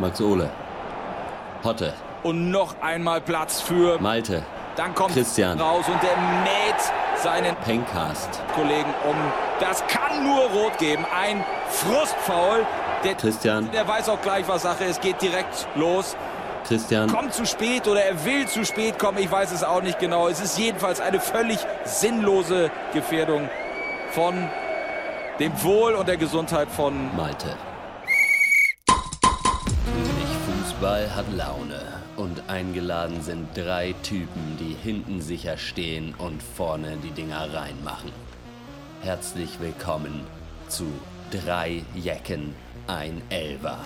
Max Ole. Hotte. Und noch einmal Platz für Malte. Dann kommt Christian. raus und der mäht seinen Pencast. Kollegen um. Das kann nur rot geben. Ein Frustfaul. Der, Christian. der weiß auch gleich, was Sache ist. Geht direkt los. Christian. Kommt zu spät oder er will zu spät kommen. Ich weiß es auch nicht genau. Es ist jedenfalls eine völlig sinnlose Gefährdung von dem Wohl und der Gesundheit von Malte. Fußball hat Laune. Und eingeladen sind drei Typen, die hinten sicher stehen und vorne die Dinger reinmachen. Herzlich willkommen zu drei Jecken, ein Elver.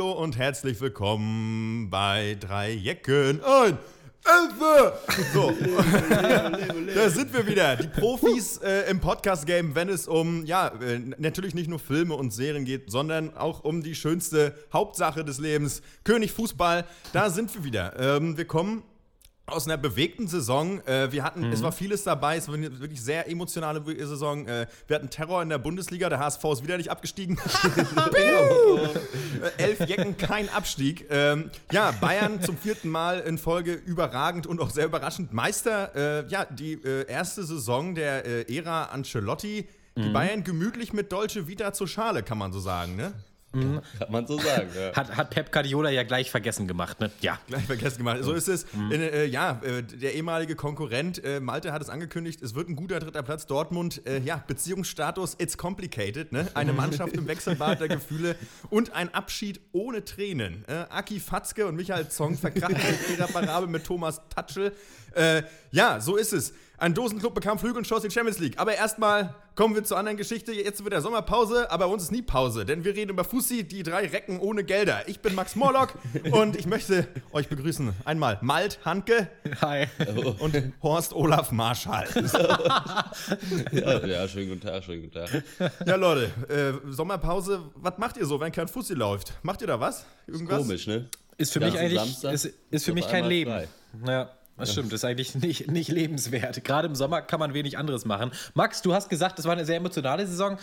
Hallo und herzlich willkommen bei drei Jecken. Ein Elfe! So, da sind wir wieder. Die Profis äh, im Podcast-Game, wenn es um, ja, äh, natürlich nicht nur Filme und Serien geht, sondern auch um die schönste Hauptsache des Lebens, König Fußball. Da sind wir wieder. Ähm, wir kommen aus einer bewegten Saison. Äh, wir hatten, es war vieles dabei, es war eine wirklich sehr emotionale Saison. Äh, wir hatten Terror in der Bundesliga, der HSV ist wieder nicht abgestiegen. Elf Jecken, kein Abstieg. Ähm, ja, Bayern zum vierten Mal in Folge überragend und auch sehr überraschend Meister. Äh, ja, die äh, erste Saison der äh, Ära Ancelotti. Die Bayern gemütlich mit Dolce Vita zur Schale, kann man so sagen, ne? Kann man so sagen, ja. Hat, hat Pep Guardiola ja gleich vergessen gemacht, ne? Ja. Gleich vergessen gemacht. So ist es. In, äh, ja, äh, der ehemalige Konkurrent äh, Malte hat es angekündigt, es wird ein guter dritter Platz. Dortmund, äh, ja, Beziehungsstatus, it's complicated. Ne? Eine Mannschaft im Wechselbad der Gefühle und ein Abschied ohne Tränen. Äh, Aki Fatzke und Michael Zong verkrachten ihrer Parabel mit Thomas Tatschel. Ja, so ist es. Ein Dosenclub bekam Flügel und schoss die Champions League. Aber erstmal kommen wir zur anderen Geschichte. Jetzt wird der Sommerpause, aber bei uns ist nie Pause, denn wir reden über Fussi, die drei Recken ohne Gelder. Ich bin Max Morlock und ich möchte euch begrüßen. Einmal Malt Handke Hi. und Horst Olaf Marschall. ja. Ja, schönen guten Tag, schönen guten Tag. Ja, Leute, äh, Sommerpause, was macht ihr so, wenn kein Fussi läuft? Macht ihr da was? Irgendwas? Komisch, ne? Ist für Ja, mich eigentlich ist, ist für mich kein Leben. frei. Ja, das stimmt. Das ist eigentlich nicht, nicht lebenswert. Gerade im Sommer kann man wenig anderes machen. Max, du hast gesagt, es war eine sehr emotionale Saison.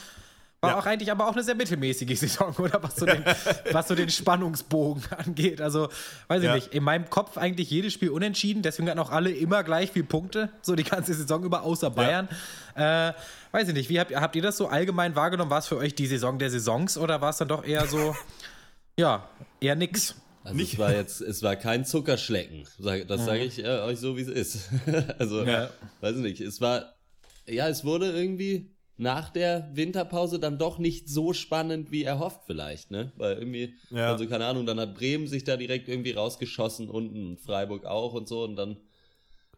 War Ja. auch eigentlich aber auch eine sehr mittelmäßige Saison, oder? Was so den, was so den Spannungsbogen angeht. Also, weiß ich Ja. nicht. In meinem Kopf eigentlich jedes Spiel unentschieden. Deswegen hatten auch alle immer gleich viel Punkte. So die ganze Saison über, außer Bayern. Äh, weiß ich nicht. Wie habt, habt ihr das so allgemein wahrgenommen? War es für euch die Saison der Saisons oder war es dann doch eher so, ja, eher nix? Also Nicht- es war jetzt, es war kein Zuckerschlecken. Das sage ich äh, euch so, wie es ist. also, Ja. weiß ich nicht. Es war, ja, es wurde irgendwie nach der Winterpause dann doch nicht so spannend wie erhofft vielleicht, ne? Weil irgendwie, Ja. also keine Ahnung, dann hat Bremen sich da direkt irgendwie rausgeschossen unten und Freiburg auch und so und dann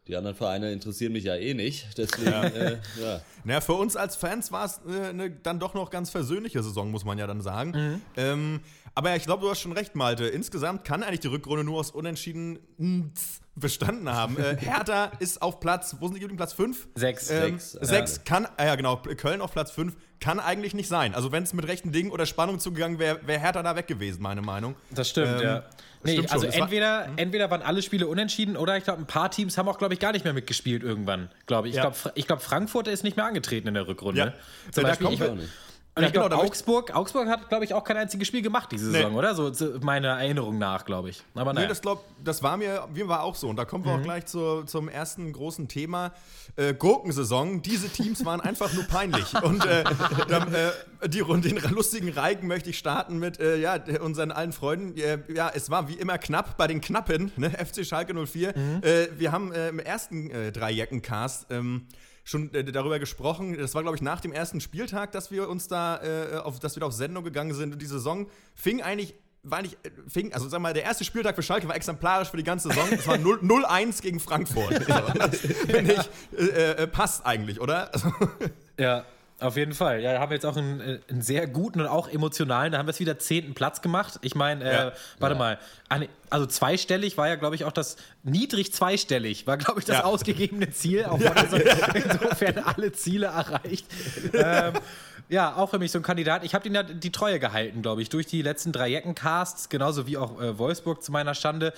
die anderen Vereine interessieren mich ja eh nicht. Deswegen, äh, ja. Na, für uns als Fans war es äh, eine dann doch noch ganz versöhnliche Saison, muss man ja dann sagen. Ähm, aber ich glaube, du hast schon recht, Malte. Insgesamt kann eigentlich die Rückrunde nur aus Unentschieden Nts bestanden haben. Äh, Hertha ist auf Platz, wo sind die geblieben? Platz 5? Sechs. Ähm, Sechs, sechs ja. kann, ah ja genau, Köln auf Platz 5 kann eigentlich nicht sein. Also wenn es mit rechten Dingen oder Spannung zugegangen wäre, wäre Hertha da weg gewesen, meine Meinung. Das stimmt, Ähm, ja. Nee, stimmt also Es war- entweder, entweder waren alle Spiele unentschieden oder ich glaube, ein paar Teams haben auch, glaube ich, gar nicht mehr mitgespielt irgendwann, glaube ich. Ja. Ich glaube, ich glaub, Frankfurt ist nicht mehr angetreten in der Rückrunde. Ja. Zum Da Beispiel, kommt ich, und ich glaube, Augsburg, Augsburg hat, glaube ich, auch kein einziges Spiel gemacht diese Nee. Saison, oder? So zu meiner Erinnerung nach, glaube ich. Aber Nee, naja. das, glaub, das war mir, mir war auch so. Und da kommen wir Mhm. auch gleich zur, zum ersten großen Thema. Äh, Gurkensaison. Diese Teams waren einfach nur peinlich. Und äh, dann, äh, die, den lustigen Reigen möchte ich starten mit äh, ja, unseren allen Freunden. Äh, ja, es war wie immer knapp bei den Knappen, ne? FC Schalke 04. Mhm. Äh, wir haben äh, im ersten äh, Dreijäcken-Cast ähm, schon äh, darüber gesprochen. Das war, glaube ich, nach dem ersten Spieltag, dass wir uns da, äh, auf, dass wir da auf Sendung gegangen sind. Und die Saison fing eigentlich war nicht, äh, fing, also sag mal, der erste Spieltag für Schalke war exemplarisch für die ganze Saison. Es war 0 0-1 gegen Frankfurt. Das finde ich, äh, äh, passt eigentlich, oder? Also, Ja, auf jeden Fall. Ja, da haben wir jetzt auch einen, äh, einen sehr guten und auch emotionalen, da haben wir es wieder zehnten Platz gemacht. Ich meine, äh, Ja. warte mal, an- also zweistellig war ja, glaube ich, auch das, niedrig zweistellig war, glaube ich, das Ja. ausgegebene Ziel. Auch also insofern alle Ziele erreicht. ähm, Ja, auch für mich so ein Kandidat. Ich habe ihn ja die Treue gehalten, glaube ich, durch die letzten drei Jeckencasts, genauso wie auch äh, Wolfsburg zu meiner Stande.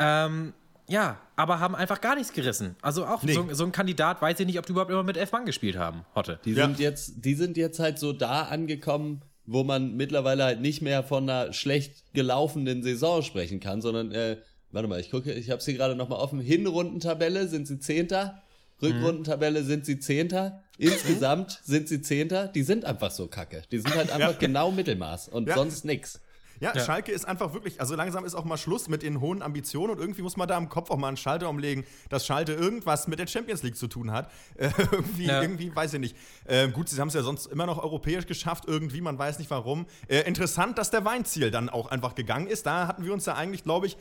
Ähm, ja, aber haben einfach gar nichts gerissen. Also auch Nee. so, so ein Kandidat, weiß ich nicht, ob die überhaupt immer mit elf Mann gespielt haben, Hotte. Die Ja. sind jetzt, die sind jetzt halt so da angekommen, wo man mittlerweile halt nicht mehr von einer schlecht gelaufenen Saison sprechen kann, sondern, äh, warte mal, ich gucke, ich habe sie gerade noch mal offen. Hinrundentabelle sind sie Zehnter, Rückrundentabelle sind sie Zehnter, insgesamt sind sie Zehnter. Die sind einfach so kacke. Die sind halt einfach genau Mittelmaß und Ja. sonst nix. Ja, Ja. Schalke ist einfach wirklich, also langsam ist auch mal Schluss mit den hohen Ambitionen und irgendwie muss man da im Kopf auch mal einen Schalter umlegen, dass Schalke irgendwas mit der Champions League zu tun hat. Äh, irgendwie, Ja. irgendwie, weiß ich nicht. Äh, gut, sie haben es ja sonst immer noch europäisch geschafft, irgendwie, man weiß nicht warum. Äh, interessant, dass der Weinziel dann auch einfach gegangen ist. Da hatten wir uns ja eigentlich, glaube ich,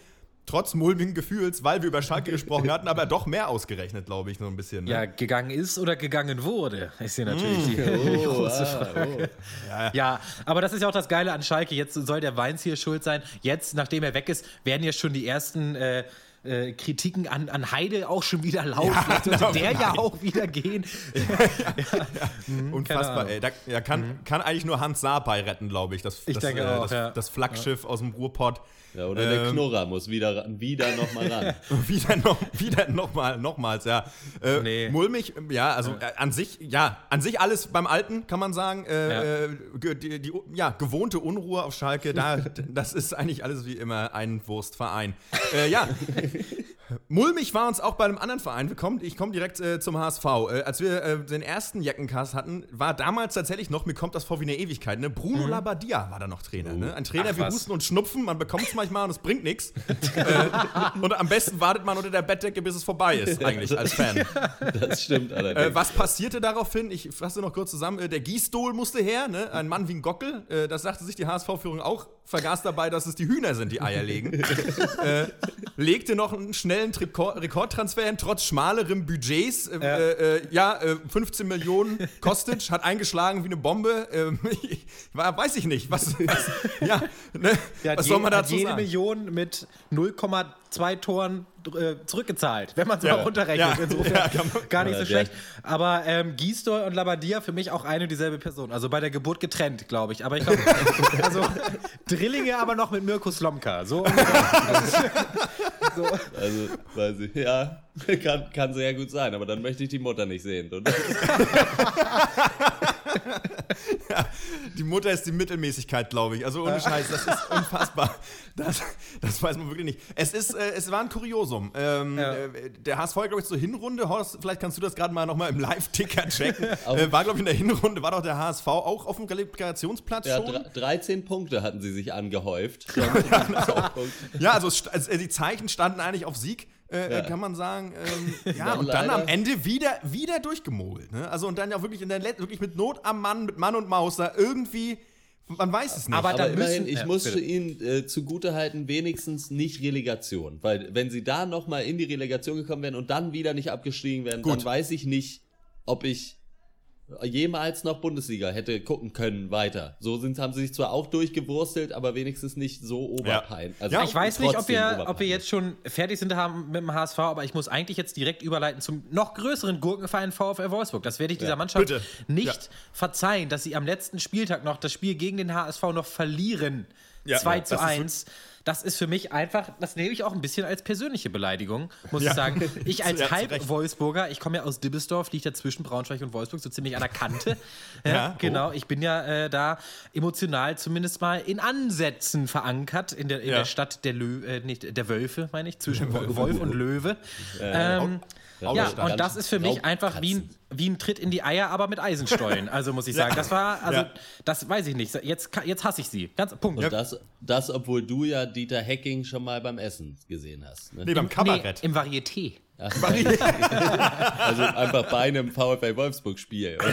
trotz mulmigen Gefühls, weil wir über Schalke gesprochen hatten, aber doch mehr ausgerechnet, glaube ich, so ein bisschen. Ne? Ja, gegangen ist oder gegangen wurde, ist hier natürlich die, die Oh, große ah, Frage. oh. Ja, aber das ist ja auch das Geile an Schalke. Jetzt soll der Weins hier schuld sein. Jetzt, nachdem er weg ist, werden ja schon die ersten äh, äh, Kritiken an, an Heide auch schon wieder laut. Vielleicht sollte genau, der ja nein. auch wieder gehen. Unfassbar, Ahnung. ey. Da, ja, kann, kann eigentlich nur Hans Saar beiretten, glaube ich. Das, Ich das, denke auch, das, ja. das Flaggschiff aus dem Ruhrpott. Ja, oder der Ähm, Knurrer muss wieder, ran- wieder noch mal ran. wieder noch, wieder noch mal, nochmals, ja. Äh, Nee. Mulmig, ja, also äh, an sich, ja, an sich alles beim Alten, kann man sagen. Äh, Ja. äh, die, die, ja, gewohnte Unruhe auf Schalke, da, das ist eigentlich alles wie immer ein Wurstverein. Äh, ja. Mulmig war uns auch bei einem anderen Verein. Kommen, ich komme direkt äh, zum HSV. Äh, als wir äh, den ersten Jackencast hatten, war damals tatsächlich noch, mir kommt das vor wie eine Ewigkeit, ne? Bruno Labbadia war da noch Trainer. Ne? Ein Trainer Ach, wie was. Husten und Schnupfen, man bekommt es manchmal und es bringt nichts. äh, und am besten wartet man unter der Bettdecke, bis es vorbei ist, eigentlich als Fan. Das stimmt allerdings. Äh, was passierte daraufhin? Ich fasse noch kurz zusammen. Äh, der Gießdol musste her, ne? ein Mann wie ein Gockel. Das sagte sich die HSV-Führung auch. Vergaß dabei, dass es die Hühner sind, die Eier legen. äh, legte noch einen schnellen Trikor Rekordtransfer hin, trotz schmalerem Budgets. Äh, Ja. äh, äh, ja, äh, 15 Millionen Kostic, hat eingeschlagen wie eine Bombe. Ähm, ich, weiß ich nicht. Was, was, ja, ne? Was soll man dazu jede sagen? Million mit 0,2 Toren äh, zurückgezahlt, wenn man es Ja. mal runterrechnet. Ja. Insofern Ja, kann man- gar nicht so schlecht. Aber ähm, Gisdol und Labadia für mich auch eine und dieselbe Person. Also bei der Geburt getrennt, glaube ich. Aber ich glaube, also Drillinge aber noch mit Mirko Slomka. So ungefähr. Also, weiß ich, ja, kann, kann sehr gut sein, aber dann möchte ich die Mutter nicht sehen. Und Die Mutter ist die Mittelmäßigkeit, glaube ich. Also ohne Scheiß, das ist unfassbar. Das, das weiß man wirklich nicht. Es ist, äh, es war ein Kuriosum. Ähm, Ja. äh, der HSV, glaube ich, zur Hinrunde, Horst, vielleicht kannst du das gerade mal nochmal im Live-Ticker checken. äh, war, glaube ich, in der Hinrunde, war doch der HSV auch auf dem Qualifikationsplatz ja, schon? dre- 13 Punkte hatten sie sich angehäuft. Ja, also, also äh, die Zeichen standen eigentlich auf Sieg. Äh, Ja. äh, kann man sagen, ähm, ja, Dann und dann leider- am Ende wieder, wieder durchgemogelt. Ne? Also und dann ja wirklich in der Let wirklich mit Not am Mann, mit Mann und Maus da irgendwie, man weiß es nicht. Aber Aber dann immerhin, müssen- ich ja, musste bitte. ihnen äh, zugutehalten, wenigstens nicht Relegation. Weil wenn sie da nochmal in die Relegation gekommen wären und dann wieder nicht abgestiegen wären, Gut. dann weiß ich nicht, ob ich jemals noch Bundesliga hätte gucken können weiter. So sind, haben sie sich zwar auch durchgewurstelt, aber wenigstens nicht so oberpein. Also Ja, Ich weiß nicht, ob wir, ob wir jetzt schon fertig sind haben mit dem HSV, aber ich muss eigentlich jetzt direkt überleiten zum noch größeren Gurkenverein VfL Wolfsburg. Das werde ich dieser Mannschaft bitte. nicht Ja. verzeihen, dass sie am letzten Spieltag noch das Spiel gegen den HSV noch verlieren. Ja, 2 ja, zu das ist 1. Das ist für mich einfach, das nehme ich auch ein bisschen als persönliche Beleidigung, muss Ja. ich sagen. Ich als Ja. Halb-Wolfsburger, ich komme ja aus Dibbesdorf, liegt ja zwischen Braunschweig und Wolfsburg, so ziemlich an der Kante. ja, Ja, oh. genau. Ich bin ja äh, da emotional zumindest mal in Ansätzen verankert in der, in der Stadt der Lö äh, nicht, der Wölfe, meine ich, zwischen Wolf und Löwe. ähm, ja, und das ist für mich einfach wie ein, wie ein Tritt in die Eier, aber mit Eisenstollen. Also muss ich sagen, das war, also Ja. das weiß ich nicht. Jetzt, jetzt hasse ich sie. Ganz Punkt. Und das, das, obwohl du ja Dieter Hecking schon mal beim Essen gesehen hast. Ne? nee, beim Kabarett. Nee, im Varieté. Also einfach bei einem VfL Wolfsburg-Spiel.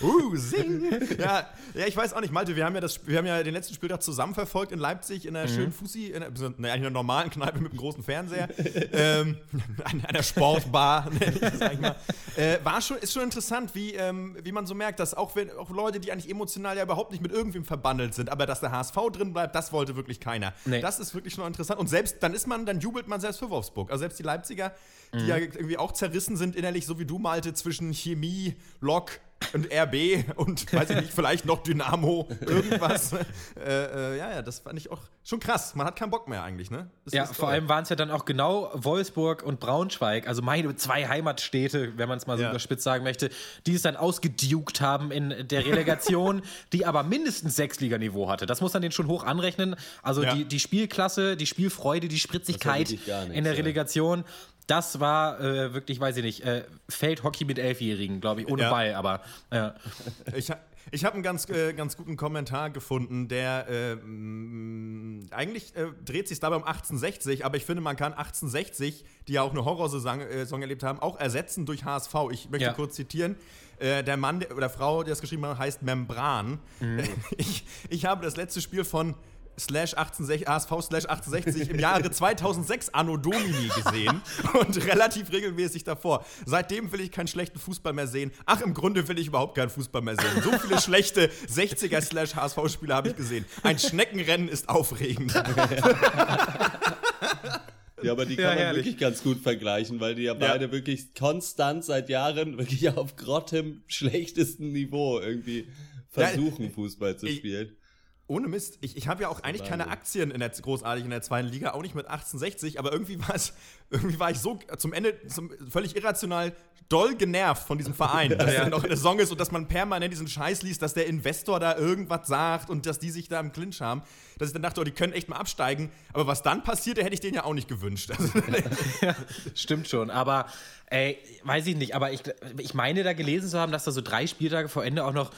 Uh, sing! ja, ja, ich weiß auch nicht, Malte, wir haben ja, das, wir haben ja den letzten Spieltag zusammen verfolgt in Leipzig in einer Mhm. schönen Fussi, in einer, ne, eigentlich einer normalen Kneipe mit einem großen Fernseher, ähm, an einer Sportbar, nenne ich mal. Äh, war schon, ist schon interessant, wie, ähm, wie man so merkt, dass auch, wenn, auch Leute, die eigentlich emotional ja überhaupt nicht mit irgendwem verbandelt sind, aber dass der HSV drin bleibt, das wollte wirklich keiner. Nee. Das ist wirklich schon interessant. Und selbst, dann ist man, dann jubelt man selbst für Wolfsburg. Also selbst die Leipziger, die ja irgendwie auch zerrissen sind innerlich, so wie du, Malte, zwischen Chemie, Lok und RB und weiß ich nicht, vielleicht noch Dynamo, irgendwas. äh, äh, ja, ja, das fand ich auch schon krass. Man hat keinen Bock mehr eigentlich, ne? Das ja, vor allem waren es ja dann auch genau Wolfsburg und Braunschweig, also meine zwei Heimatstädte, wenn man es mal so ja. überspitzt sagen möchte, die es dann ausgedukt haben in der Relegation, die aber mindestens Sechsliganiveau hatte. Das muss man den schon hoch anrechnen. Also ja. die, die Spielklasse, die Spielfreude, die Spritzigkeit nichts, in der Relegation. Das war äh, wirklich, weiß ich nicht, äh, Feldhockey mit Elfjährigen, glaube ich, ohne ja. Ball, aber ja. Ich, ich habe einen ganz, äh, ganz guten Kommentar gefunden, der äh, mh, eigentlich äh, dreht sich dabei um 1860, aber ich finde, man kann 1860, die ja auch eine Horrorsaison äh, erlebt haben, auch ersetzen durch HSV. Ich möchte ja. kurz zitieren. Äh, der Mann der, oder Frau, die das geschrieben hat, heißt Membran. Mhm. Ich, ich habe das letzte Spiel von slash 1860, ASV slash 1860 im Jahre 2006 Anno Domini gesehen und relativ regelmäßig davor. Seitdem will ich keinen schlechten Fußball mehr sehen. Ach, im Grunde will ich überhaupt keinen Fußball mehr sehen. So viele schlechte 60er slash HSV-Spiele habe ich gesehen. Ein Schneckenrennen ist aufregend. Ja, aber die kann ja, man wirklich ganz gut vergleichen, weil die ja, ja, beide wirklich konstant seit Jahren wirklich auf grottem schlechtesten Niveau irgendwie versuchen, ja, Fußball zu spielen ohne Mist, ich, ich habe ja auch eigentlich keine Aktien in der, großartig in der zweiten Liga, auch nicht mit 1860, aber irgendwie war es, irgendwie war ich so zum Ende zum, völlig irrational doll genervt von diesem Verein, dass ja. er noch in der Saison ist und dass man permanent diesen Scheiß liest, dass der Investor da irgendwas sagt und dass die sich da im Clinch haben, dass ich dann dachte, oh, die können echt mal absteigen. Aber was dann passierte, hätte ich denen ja auch nicht gewünscht. ja, stimmt schon, aber ey, weiß ich nicht, aber ich, ich meine da gelesen zu haben, dass da so drei Spieltage vor Ende auch noch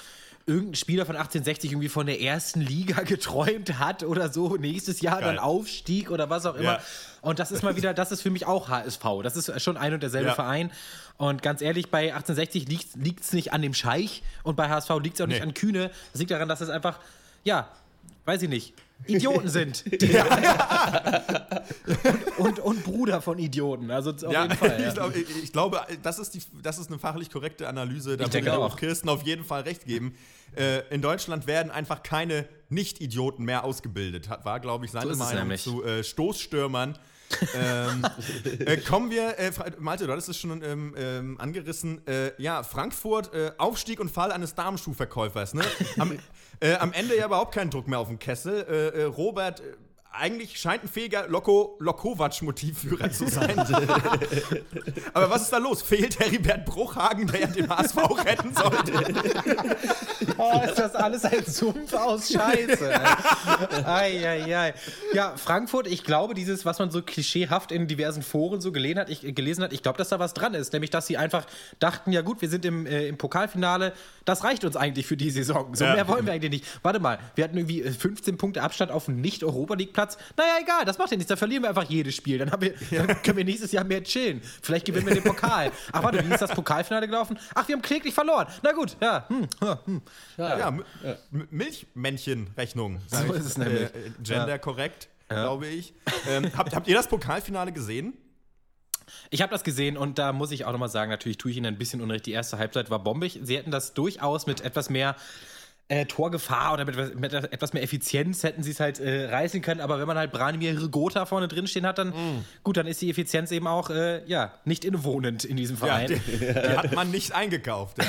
irgendein Spieler von 1860 irgendwie von der ersten Liga geträumt hat oder so, nächstes Jahr Geil. dann Aufstieg oder was auch immer. Ja. Und das ist mal wieder, das ist für mich auch HSV. Das ist schon ein und derselbe ja. Verein. Und ganz ehrlich, bei 1860 liegt es nicht an dem Scheich und bei HSV liegt es auch nee. nicht an Kühne. Das liegt daran, dass es einfach, ja, weiß ich nicht, Idioten sind. und, und, und, Bruder von Idioten. Also auf ja, jeden Fall. Ja. Ich, glaub, ich, ich, glaube, das ist, die, das ist eine fachlich korrekte Analyse. Da würde auch Kirsten auf jeden Fall recht geben. Äh, in Deutschland werden einfach keine Nicht-Idioten mehr ausgebildet. War, glaube ich, seine so Meinung zu äh, Stoßstürmern. Ähm, äh, kommen wir, äh, Malte, du hattest es schon ähm, ähm, angerissen. Äh, ja, Frankfurt, äh, Aufstieg und Fall eines Damenschuhverkäufers. Ne? Am, äh, am Ende ja überhaupt keinen Druck mehr auf dem Kessel. Äh, Robert eigentlich scheint ein fähiger Loko, Lokovac-Motivführer zu sein. Aber was ist da los? Fehlt Heribert Bruchhagen, der ja den HSV retten sollte? oh, ist das alles ein Sumpf aus Scheiße. ei, ei, ei. Ja, Frankfurt, ich glaube, dieses, was man so klischeehaft in diversen Foren so gelesen hat, ich, gelesen hat, ich glaube, dass da was dran ist. Nämlich, dass sie einfach dachten, ja gut, wir sind im, äh, im Pokalfinale, das reicht uns eigentlich für die Saison. So ja. mehr wollen wir eigentlich nicht. Warte mal, wir hatten irgendwie 15 Punkte Abstand auf dem Nicht-Europa-League-Platz Platz. Naja, egal, das macht ja nichts. Da verlieren wir einfach jedes Spiel. Dann, wir, ja. dann können wir nächstes Jahr mehr chillen. Vielleicht gewinnen wir den Pokal. Ach, warte, wie ist das Pokalfinale gelaufen? Ach, wir haben kläglich verloren. Na gut, ja. Hm, hm. Ja, ja, ja. Milchmännchen-Rechnung. So ist es nämlich. Äh, Gender korrekt, glaube ich. Ähm, habt, habt ihr das Pokalfinale gesehen? Ich habe das gesehen und da muss ich auch nochmal sagen, natürlich tue ich Ihnen ein bisschen Unrecht. Die erste Halbzeit war bombig. Sie hätten das durchaus mit etwas mehr äh, Torgefahr oder mit, mit, etwas mehr Effizienz hätten sie es halt äh, reißen können. Aber wenn man halt Branimir Rigota vorne drin stehen hat, dann mm. gut, dann ist die Effizienz eben auch äh, ja, nicht innewohnend in diesem Verein. Ja, die, die hat man nicht eingekauft. Ja.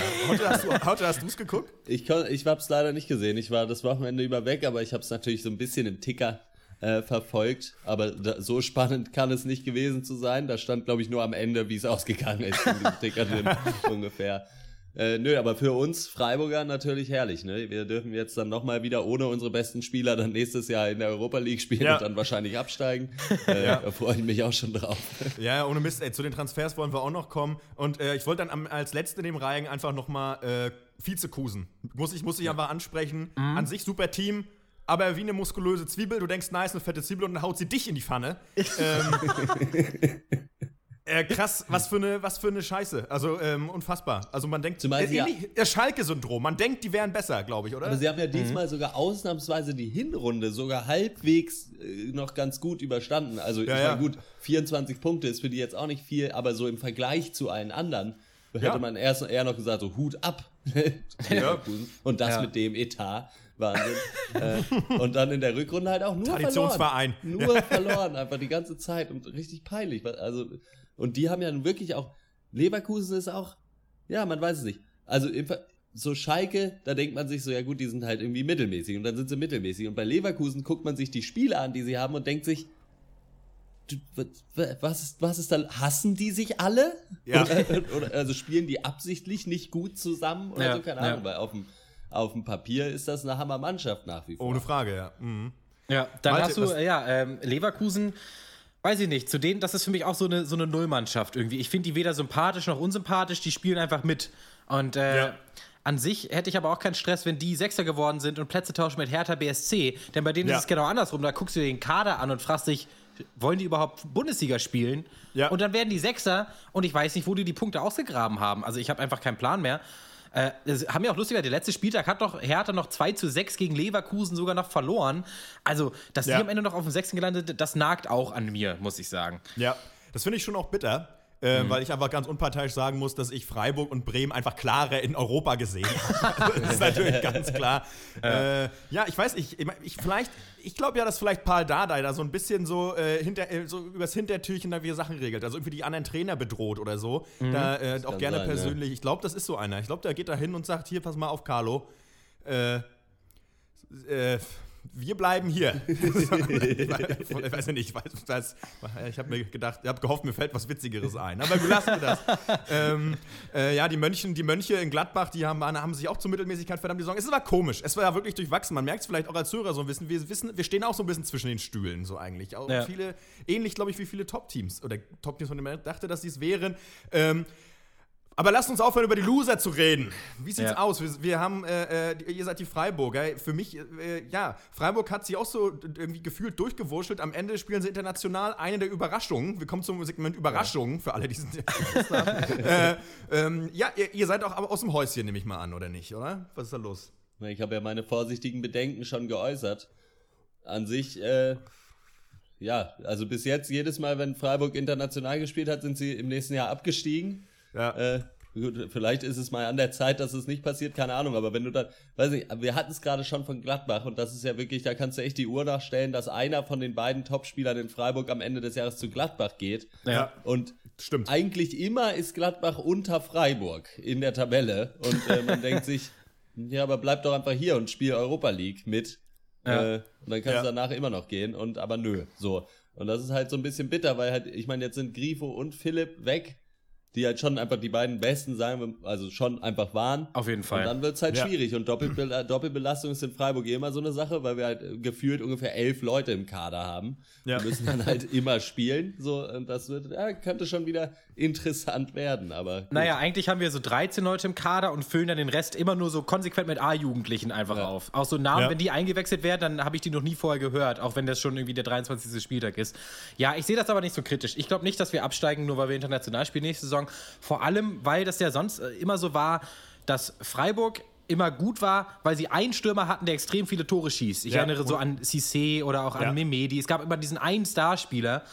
Heute hast du es geguckt? Ich, ich habe es leider nicht gesehen. Ich war das Wochenende über weg, aber ich habe es natürlich so ein bisschen im Ticker äh, verfolgt. Aber da, so spannend kann es nicht gewesen zu sein. Da stand, glaube ich, nur am Ende, wie es ausgegangen ist in diesem Ticker drin ungefähr. Äh, nö, aber für uns Freiburger natürlich herrlich. Ne? Wir dürfen jetzt dann nochmal wieder ohne unsere besten Spieler dann nächstes Jahr in der Europa League spielen ja. und dann wahrscheinlich absteigen. Äh, ja. Da freue ich mich auch schon drauf. Ja, ohne Mist. Ey, zu den Transfers wollen wir auch noch kommen. Und äh, ich wollte dann am, als letzte in dem Reihen einfach nochmal äh, Vizekusen. Muss ich, muss ich ja. aber ansprechen. Mhm. An sich super Team aber wie eine muskulöse Zwiebel. Du denkst, nice, eine fette Zwiebel und dann haut sie dich in die Pfanne. ähm, Äh, krass, was für eine, was für eine Scheiße. Also ähm, unfassbar. Also man denkt, Zumal äh, ja, das Schalke-Syndrom. Man denkt, die wären besser, glaube ich, oder? Aber sie haben ja diesmal mhm. sogar ausnahmsweise die Hinrunde sogar halbwegs äh, noch ganz gut überstanden. Also ja, ich ja. meine, gut, 24 Punkte ist für die jetzt auch nicht viel, aber so im Vergleich zu allen anderen hätte ja. man erst eher noch gesagt, so Hut ab. ja. Und das mit dem Etat. Wahnsinn. äh, und dann in der Rückrunde halt auch nur Traditionsverein. verloren. Nur verloren, einfach die ganze Zeit und richtig peinlich. Also und die haben ja wirklich auch, Leverkusen ist auch, ja, man weiß es nicht. Also so Schalke, da denkt man sich so, ja gut, die sind halt irgendwie mittelmäßig und dann sind sie mittelmäßig. Und bei Leverkusen guckt man sich die Spiele an, die sie haben und denkt sich, was, ist, was ist da, hassen die sich alle? Ja. Oder, oder, also spielen die absichtlich nicht gut zusammen oder Ja, so, keine ja. Ahnung, weil auf dem, auf dem Papier ist das eine Hammermannschaft nach wie vor. Ohne Frage, ja. Mhm. Ja, dann Malte, hast du, äh, ja, ähm, Leverkusen, weiß ich nicht, zu denen, das ist für mich auch so eine, so eine Nullmannschaft irgendwie. Ich finde die weder sympathisch noch unsympathisch, die spielen einfach mit. Und äh, Ja. an sich hätte ich aber auch keinen Stress, wenn die Sechster geworden sind und Plätze tauschen mit Hertha BSC. Denn bei denen Ja. ist es genau andersrum. Da guckst du dir den Kader an und fragst dich, wollen die überhaupt Bundesliga spielen? Ja. Und dann werden die Sechster und ich weiß nicht, wo die die Punkte ausgegraben haben. Also ich habe einfach keinen Plan mehr. Äh, das haben ja auch lustiger, der letzte Spieltag hat doch Hertha noch 2 zu 6 gegen Leverkusen sogar noch verloren. Also, dass Ja. die am Ende noch auf dem Sechsten gelandet sind, das nagt auch an mir, muss ich sagen. Ja, das finde ich schon auch bitter. Äh, Mhm. Weil ich einfach ganz unparteiisch sagen muss, dass ich Freiburg und Bremen einfach klarer in Europa gesehen habe. das ist natürlich ganz klar. Ja, äh, ja ich weiß, ich, ich, ich vielleicht, ich glaube ja, dass vielleicht Paul Dardai da so ein bisschen so, äh, hinter, äh, so übers Hintertürchen da wieder Sachen regelt. Also irgendwie die anderen Trainer bedroht oder so. Da äh, auch gerne sein, ja. persönlich. Ich glaube, das ist so einer. Ich glaube, der geht da hin und sagt: Hier, pass mal auf, Carlo. Äh, äh, wir bleiben hier. ich weiß ja nicht, ich, weiß, das, ich habe mir gedacht, ich habe gehofft, mir fällt was Witzigeres ein. Aber wir lassen das. ähm, äh, ja, die, Mönchen, die Mönche in Gladbach, die haben, haben sich auch zur Mittelmäßigkeit verdammt die Saison. Es war komisch. Es war ja wirklich durchwachsen. Man merkt es vielleicht auch als Hörer so ein bisschen. Wir, wissen, wir stehen auch so ein bisschen zwischen den Stühlen, so eigentlich. Auch Ja. viele, ähnlich, glaube ich, wie viele Top-Teams oder Top-Teams, von denen man dachte, dass sie es wären. Ähm, aber lasst uns aufhören, über die Loser zu reden. Wie sieht's Ja. aus? Wir, wir haben, äh, äh, ihr seid die Freiburger. Für mich, äh, ja, Freiburg hat sich auch so irgendwie gefühlt durchgewurschtelt. Am Ende spielen sie international eine der Überraschungen. Wir kommen zum Segment Überraschungen für alle, die haben. äh, ähm, ja, ihr, ihr seid auch aber aus dem Häuschen, nehme ich mal an, oder nicht, oder? Was ist da los? Ich habe ja meine vorsichtigen Bedenken schon geäußert. An sich, äh, ja, also bis jetzt, jedes Mal, wenn Freiburg international gespielt hat, sind sie im nächsten Jahr abgestiegen. Ja. Äh, gut, vielleicht ist es mal an der Zeit, dass es nicht passiert, keine Ahnung, aber wenn du dann, weiß nicht, wir hatten es gerade schon von Gladbach und das ist ja wirklich, da kannst du echt die Uhr nachstellen, dass einer von den beiden Topspielern in Freiburg am Ende des Jahres zu Gladbach geht. Ja. Und Stimmt. eigentlich immer ist Gladbach unter Freiburg in der Tabelle und äh, man denkt sich, ja, aber bleib doch einfach hier und spiel Europa League mit. Ja. Äh, und dann kannst Ja. du danach immer noch gehen und aber nö, so. Und das ist halt so ein bisschen bitter, weil halt, ich meine, jetzt sind Grifo und Philipp weg, die halt schon einfach die beiden besten, sagen wir, also schon einfach waren. Auf jeden Fall. Und dann wird's halt Ja. schwierig. Und Doppelbel Doppelbelastung ist in Freiburg eh immer so eine Sache, weil wir halt äh, gefühlt ungefähr elf Leute im Kader haben. Ja. Die müssen dann halt immer spielen. So, und das wird, ja, könnte schon wieder interessant werden, aber. gut. Naja, eigentlich haben wir so 13 Leute im Kader und füllen dann den Rest immer nur so konsequent mit A-Jugendlichen einfach Ja. auf. Auch so Namen, Ja. wenn die eingewechselt werden, dann habe ich die noch nie vorher gehört, auch wenn das schon irgendwie der 23. Spieltag ist. Ja, ich sehe das aber nicht so kritisch. Ich glaube nicht, dass wir absteigen, nur weil wir international spielen nächste Saison. Vor allem, weil das ja sonst äh, immer so war, dass Freiburg immer gut war, weil sie einen Stürmer hatten, der extrem viele Tore schießt. Ich Ja, erinnere so an Cissé oder auch Ja. an Memedi. Es gab immer diesen einen Starspieler,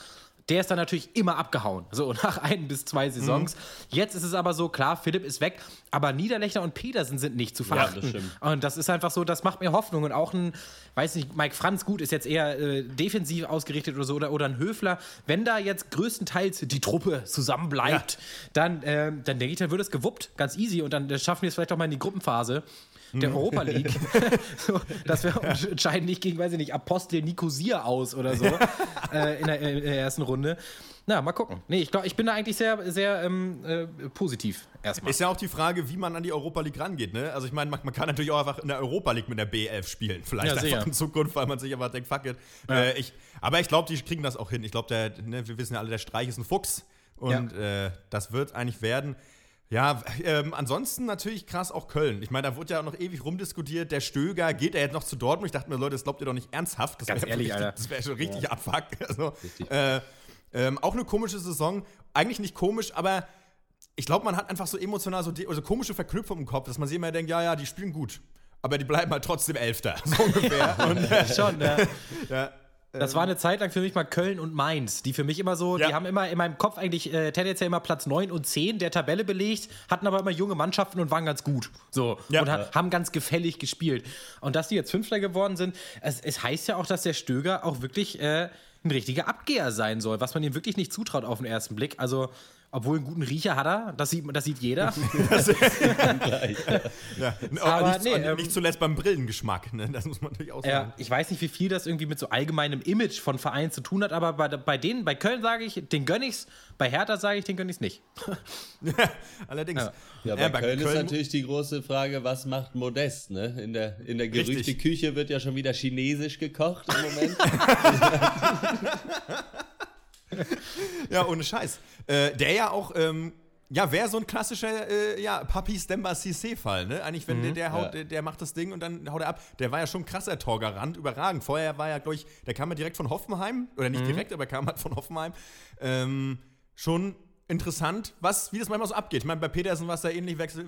der ist dann natürlich immer abgehauen. So nach ein bis zwei Saisons. Jetzt ist es aber so, klar, Philipp ist weg, aber Niederlechner und Petersen sind nicht zu das verachten. stimmt. und das ist einfach so, das macht mir Hoffnung. Und auch ein, weiß nicht, Mike Franz, gut, ist jetzt eher äh, defensiv ausgerichtet oder so, oder, oder ein Höfler. Wenn da jetzt größtenteils die Truppe zusammenbleibt, dann, ähm, dann denke ich, dann wird es gewuppt, ganz easy. Und dann äh, schaffen wir es vielleicht auch mal in die Gruppenphase. Der Europa League. so, dass wir entscheiden nicht gegen, weiß ich nicht, Apostel Nicosia aus oder so äh, in, der, in der ersten Runde. Na, mal gucken. Nee, ich glaube, ich bin da eigentlich sehr, sehr ähm, äh, positiv erstmal. Ist ja auch die Frage, wie man an die Europa League rangeht. Ne? Also ich meine, man, man kann natürlich auch einfach in der Europa League mit der B11 spielen. Vielleicht Ja, sicher. einfach in Zukunft, weil man sich einfach denkt, fuck it. Äh, ich, aber ich glaube, die kriegen das auch hin. Ich glaube, ne, wir wissen ja alle, der Streich ist ein Fuchs. Und äh, das wird eigentlich werden. Ja, ähm, ansonsten natürlich krass auch Köln. Ich meine, da wurde ja auch noch ewig rumdiskutiert. Der Stöger, geht er jetzt noch zu Dortmund? Ich dachte mir, Leute, das glaubt ihr doch nicht ernsthaft. Das Ganz wär ehrlich, richtig, Alter. Das wäre schon richtig abfuck. Also, äh, ähm, auch eine komische Saison. Eigentlich nicht komisch, aber ich glaube, man hat einfach so emotional so, also komische Verknüpfung im Kopf, dass man sich immer denkt, ja, ja, die spielen gut. Aber die bleiben halt trotzdem Elfter, so ungefähr. Und, äh, Schon, ja. ja, Das war eine Zeit lang für mich mal Köln und Mainz, die für mich immer so, Ja. die haben immer in meinem Kopf eigentlich äh, tendenziell immer Platz 9 und 10 der Tabelle belegt, hatten aber immer junge Mannschaften und waren ganz gut. So. Ja. und ha haben ganz gefällig gespielt. Und dass die jetzt Fünfter geworden sind, es, es heißt ja auch, dass der Stöger auch wirklich äh, ein richtiger Abgeher sein soll, was man ihm wirklich nicht zutraut auf den ersten Blick. Also Obwohl einen guten Riecher hat er, das sieht, das sieht jeder. Ja. Aber nicht, nee, und ähm, nicht zuletzt beim Brillengeschmack, ne? das muss man natürlich auch Ja, sagen. ich weiß nicht, wie viel das irgendwie mit so allgemeinem Image von Vereinen zu tun hat, aber bei, bei denen, bei Köln sage ich, den gönn ich's, bei Hertha sage ich, den gönn ich's nicht. Allerdings. Ja, bei Köln, ist natürlich die große Frage, was macht Modest, ne? In der, in der. Gerüchteküche wird ja schon wieder chinesisch gekocht im Moment. Ja, ohne Scheiß. Äh, der ja auch, ähm, ja, wäre so ein klassischer, äh, ja, Papi Stemba Cissé-Fall, ne? Eigentlich, wenn der, der, haut, Ja. der, der macht das Ding und dann haut er ab. Der war ja schon ein krasser Torgarant, überragend. Vorher war ja, glaube ich, der kam ja direkt von Hoffenheim, oder nicht direkt, aber kam halt von Hoffenheim. Ähm, schon interessant, was, wie das manchmal so abgeht. Ich meine, bei Petersen war es ja ähnlich, Wechsel,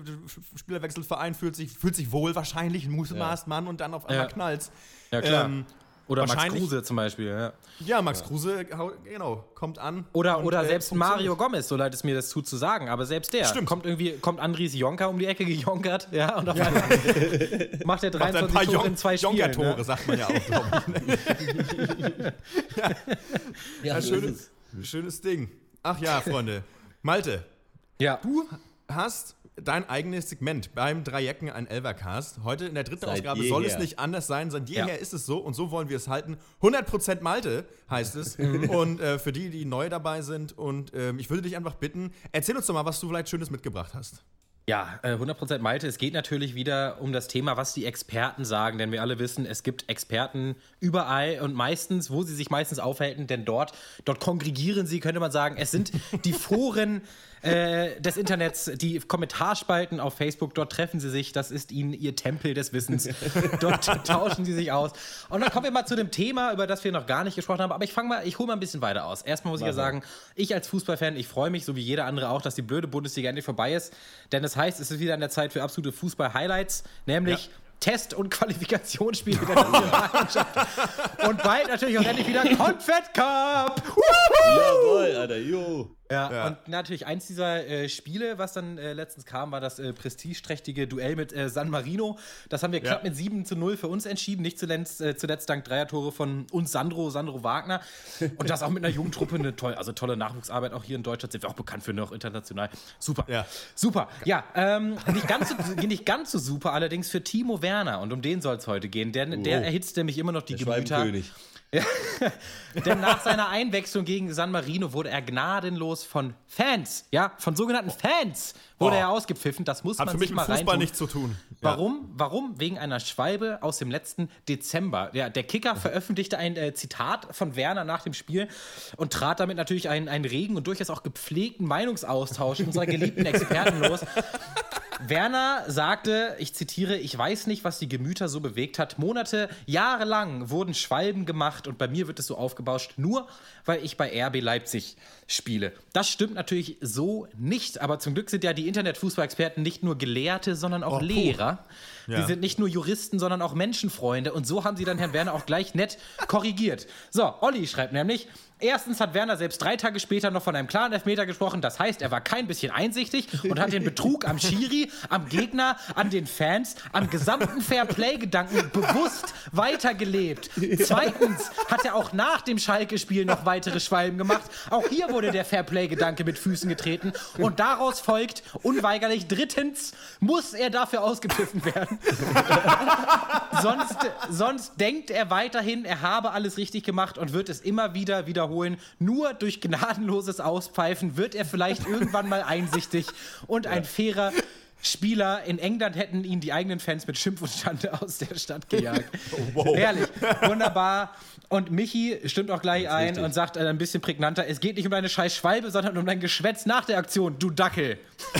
Spielerwechselverein, fühlt sich, fühlt sich wohl wahrscheinlich, ein Mußemaßmann und dann auf einmal Ja. knallt's. Ja, klar. Ähm, Oder Max Kruse zum Beispiel. Ja. ja, Max Kruse, hau- genau, kommt an. Oder, oder äh, selbst. Mario Gomez, so leid es mir das tut zu sagen, aber selbst der Stimmt. kommt irgendwie, kommt Andries Jonker um die Ecke gejonkert, ja, und auf einmal macht er Macht ein 23 paar Tore in zwei Spielen. Jonker-Tore, Ne? sagt man ja auch, glaube ich. Ne? ja, Ja, so schönes, schönes Ding. Ach ja, Freunde. Malte, Ja. du hast dein eigenes Segment beim Dreiecken ein Elvercast. Heute in der dritten Seit Ausgabe soll es jeher. nicht anders sein. Seit Ja. jeher ist es so und so wollen wir es halten. 100% Malte heißt es. und äh, für die, die neu dabei sind und ähm, ich würde dich einfach bitten, erzähl uns doch mal, was du vielleicht Schönes mitgebracht hast. Ja, äh, 100% Malte. Es geht natürlich wieder um das Thema, was die Experten sagen, denn wir alle wissen, es gibt Experten überall und meistens, wo sie sich meistens aufhalten, denn dort, dort kongregieren sie, könnte man sagen. Es sind die Foren äh, des Internets, die Kommentarspalten auf Facebook, dort treffen sie sich, das ist ihnen ihr Tempel des Wissens. Dort tauschen sie sich aus. Und dann kommen wir mal zu dem Thema, über das wir noch gar nicht gesprochen haben, aber ich fange mal, ich hole mal ein bisschen weiter aus. Erstmal muss ich ja sagen, ich als Fußballfan, ich freue mich, so wie jeder andere auch, dass die blöde Bundesliga endlich vorbei ist, denn das heißt, es ist wieder an der Zeit für absolute Fußball-Highlights, nämlich Test- und Qualifikationsspiele der Nationalmannschaft. Und bald natürlich auch endlich wieder Confed Cup. Jawohl, Alter, jo. Ja, Ja. und natürlich eins dieser äh, Spiele, was dann äh, letztens kam, war das äh, prestigeträchtige Duell mit äh, San Marino. Das haben wir knapp mit 7 zu 0 für uns entschieden. Nicht zuletzt, äh, zuletzt dank Dreiertore von uns Sandro, Sandro Wagner. Und das auch mit einer Jugendtruppe, eine toll, also tolle Nachwuchsarbeit auch hier in Deutschland. Sind wir auch bekannt für noch international. Super. Ja. Super. Ja, ähm, nicht, ganz so, nicht ganz so super allerdings für Timo Werner. Und um den soll es heute gehen. Der, der erhitzt nämlich immer noch die Der Gemüter. Denn nach seiner Einwechslung gegen San Marino wurde er gnadenlos von Fans, ja, von sogenannten Fans wurde Oh. er ausgepfiffen. Das muss Hat man für mich sich mit mal Fußball reintun. nichts zu tun. Ja. Warum? Warum? Wegen einer Schwalbe aus dem letzten Dezember. Ja, der Kicker veröffentlichte ein äh, Zitat von Werner nach dem Spiel und trat damit natürlich einen, einen regen und durchaus auch gepflegten Meinungsaustausch unserer geliebten Experten los. Werner sagte, ich zitiere, ich weiß nicht, was die Gemüter so bewegt hat. Monate, jahrelang wurden Schwalben gemacht und bei mir wird es so aufgebauscht, nur weil ich bei RB Leipzig spiele. Das stimmt natürlich so nicht, aber zum Glück sind ja die Internetfußballexperten nicht nur Gelehrte, sondern auch Oh. Lehrer. Ja. Die sind nicht nur Juristen, sondern auch Menschenfreunde und so haben sie dann Herrn Werner auch gleich nett korrigiert. So, Olli schreibt nämlich, Erstens hat Werner selbst drei Tage später noch von einem klaren Elfmeter gesprochen. Das heißt, er war kein bisschen einsichtig und hat den Betrug am Schiri, am Gegner, an den Fans, am gesamten Fairplay-Gedanken bewusst weitergelebt. Zweitens hat er auch nach dem Schalke-Spiel noch weitere Schwalben gemacht. Auch hier wurde der Fairplay-Gedanke mit Füßen getreten. Und daraus folgt unweigerlich drittens, muss er dafür ausgepfiffen werden. sonst, sonst denkt er weiterhin, er habe alles richtig gemacht und wird es immer wieder wiederholen. Nur durch gnadenloses Auspfeifen wird er vielleicht irgendwann mal einsichtig und ein fairer Spieler. In England hätten ihn die eigenen Fans mit Schimpf und Schande aus der Stadt gejagt. Herrlich, wunderbar. Und Michi stimmt auch gleich ein richtig. und sagt äh, ein bisschen prägnanter, es geht nicht um deine scheiß Schwalbe, sondern um dein Geschwätz nach der Aktion, du Dackel.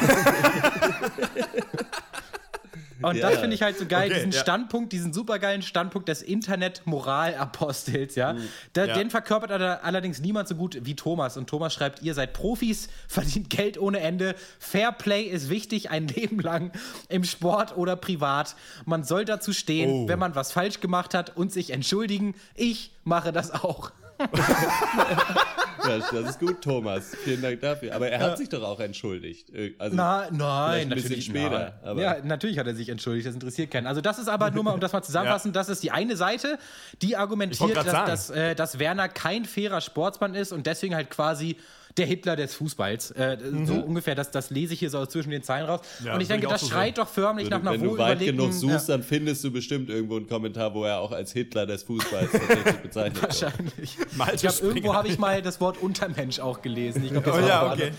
Und das Ja. finde ich halt so geil, Okay, diesen ja. Standpunkt, diesen supergeilen Standpunkt des Internet-Moralapostels, ja. Da, Ja. Den verkörpert aller- allerdings niemand so gut wie Thomas. Und Thomas schreibt, ihr seid Profis, verdient Geld ohne Ende. Fair Play ist wichtig, ein Leben lang im Sport oder privat. Man soll dazu stehen, Oh. wenn man was falsch gemacht hat und sich entschuldigen. Ich mache das auch. Ja, das ist gut, Thomas. Vielen Dank dafür. Aber er hat sich doch auch entschuldigt. Äh, Also, Na, nein, Vielleicht ein bisschen natürlich später, nein. aber- ja, natürlich hat er sich entschuldigt, das interessiert keinen. Also das ist aber nur mal, um das mal zusammenfassen, das ist die eine Seite, die argumentiert, dass, dass, äh, dass Werner kein fairer Sportsmann ist und deswegen halt quasi der Hitler des Fußballs. Äh, So ungefähr, das, das lese ich hier so zwischen den Zeilen raus. Ja, und ich denke, das so schreit doch förmlich nach einer Wenn du weit genug suchst, ja, dann findest du bestimmt irgendwo einen Kommentar, wo er auch als Hitler des Fußballs tatsächlich bezeichnet wird. wahrscheinlich. Ich glaube, Springer. irgendwo habe ich mal das Wort Untermensch auch gelesen. Ich glaube, das Oh ja, okay.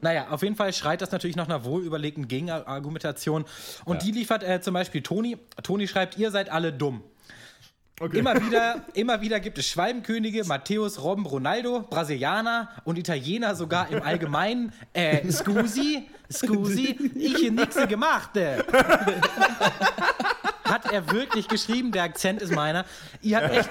Naja, auf jeden Fall schreit das natürlich nach einer wohlüberlegten Gegenargumentation. Und die liefert äh, zum Beispiel Toni. Toni schreibt, ihr seid alle dumm. Immer wieder, immer wieder gibt es Schwalbenkönige, Matthäus, Robben, Ronaldo, Brasilianer und Italiener sogar im Allgemeinen. Äh, scusi, scusi, ich nix gemacht. Hat er wirklich geschrieben, der Akzent ist meiner. Ihr habt, echt,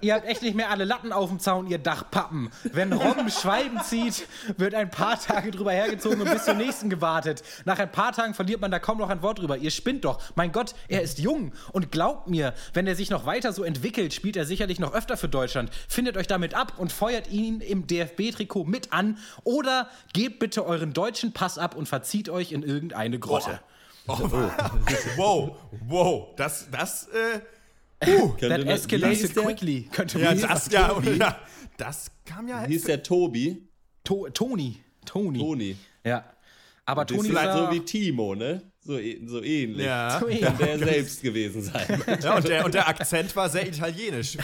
ihr habt echt nicht mehr alle Latten auf dem Zaun, ihr Dachpappen. Wenn Robben Schwalben zieht, wird ein paar Tage drüber hergezogen und bis zum nächsten gewartet. Nach ein paar Tagen verliert man da kaum noch ein Wort drüber. Ihr spinnt doch. Mein Gott, er ist jung. Und glaubt mir, wenn er sich noch weiter so entwickelt, spielt er sicherlich noch öfter für Deutschland. Findet euch damit ab und feuert ihn im DFB-Trikot mit an. Oder gebt bitte euren deutschen Pass ab und verzieht euch in irgendeine Grotte. Wow, wow, das, das, äh, uh, That escalated quickly, könnte ja, man das, sagen. ja, ja, das kam ja Hieß der Tobi? To Toni. Toni. Toni. Ja. Aber Das Toni ist ist vielleicht ja, so wie Timo, ne? So, ä- so ähnlich. Ja. So ähnlich. Könnte er selbst gewesen sein. ja und, der, und der Akzent war sehr italienisch.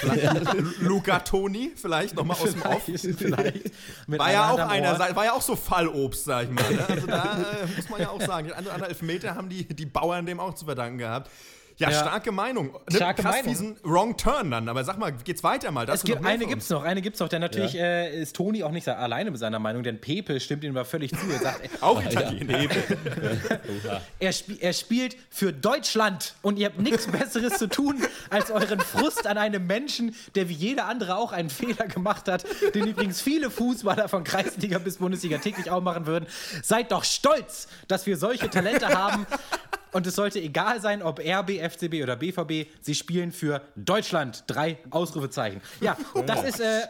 Luca Toni, vielleicht nochmal aus dem Off. vielleicht mit War ja auch einer, war ja auch so Fallobst, sag ich mal. Ne? Also da äh, muss man ja auch sagen, den oder anderen Elfmeter haben die, die Bauern dem auch zu verdanken gehabt. Ja, Ja. starke Meinung. Ne, Starke krass Meinung. diesen Wrong Turn dann. Aber sag mal, geht's weiter mal? Das Es gibt, eine gibt's noch, eine gibt's noch, denn natürlich äh, ist Toni auch nicht alleine mit seiner Meinung, denn Pepe stimmt ihm aber völlig zu. Er sagt, Auch Ja, Italiener. Er, sp er spielt für Deutschland und ihr habt nichts Besseres zu tun, als euren Frust an einem Menschen, der wie jeder andere auch einen Fehler gemacht hat, den übrigens viele Fußballer von Kreisliga bis Bundesliga täglich auch machen würden. Seid doch stolz, dass wir solche Talente haben. Und es sollte egal sein, ob RB, FCB oder BVB, sie spielen für Deutschland. Drei Ausrufezeichen. Ja, das ist äh,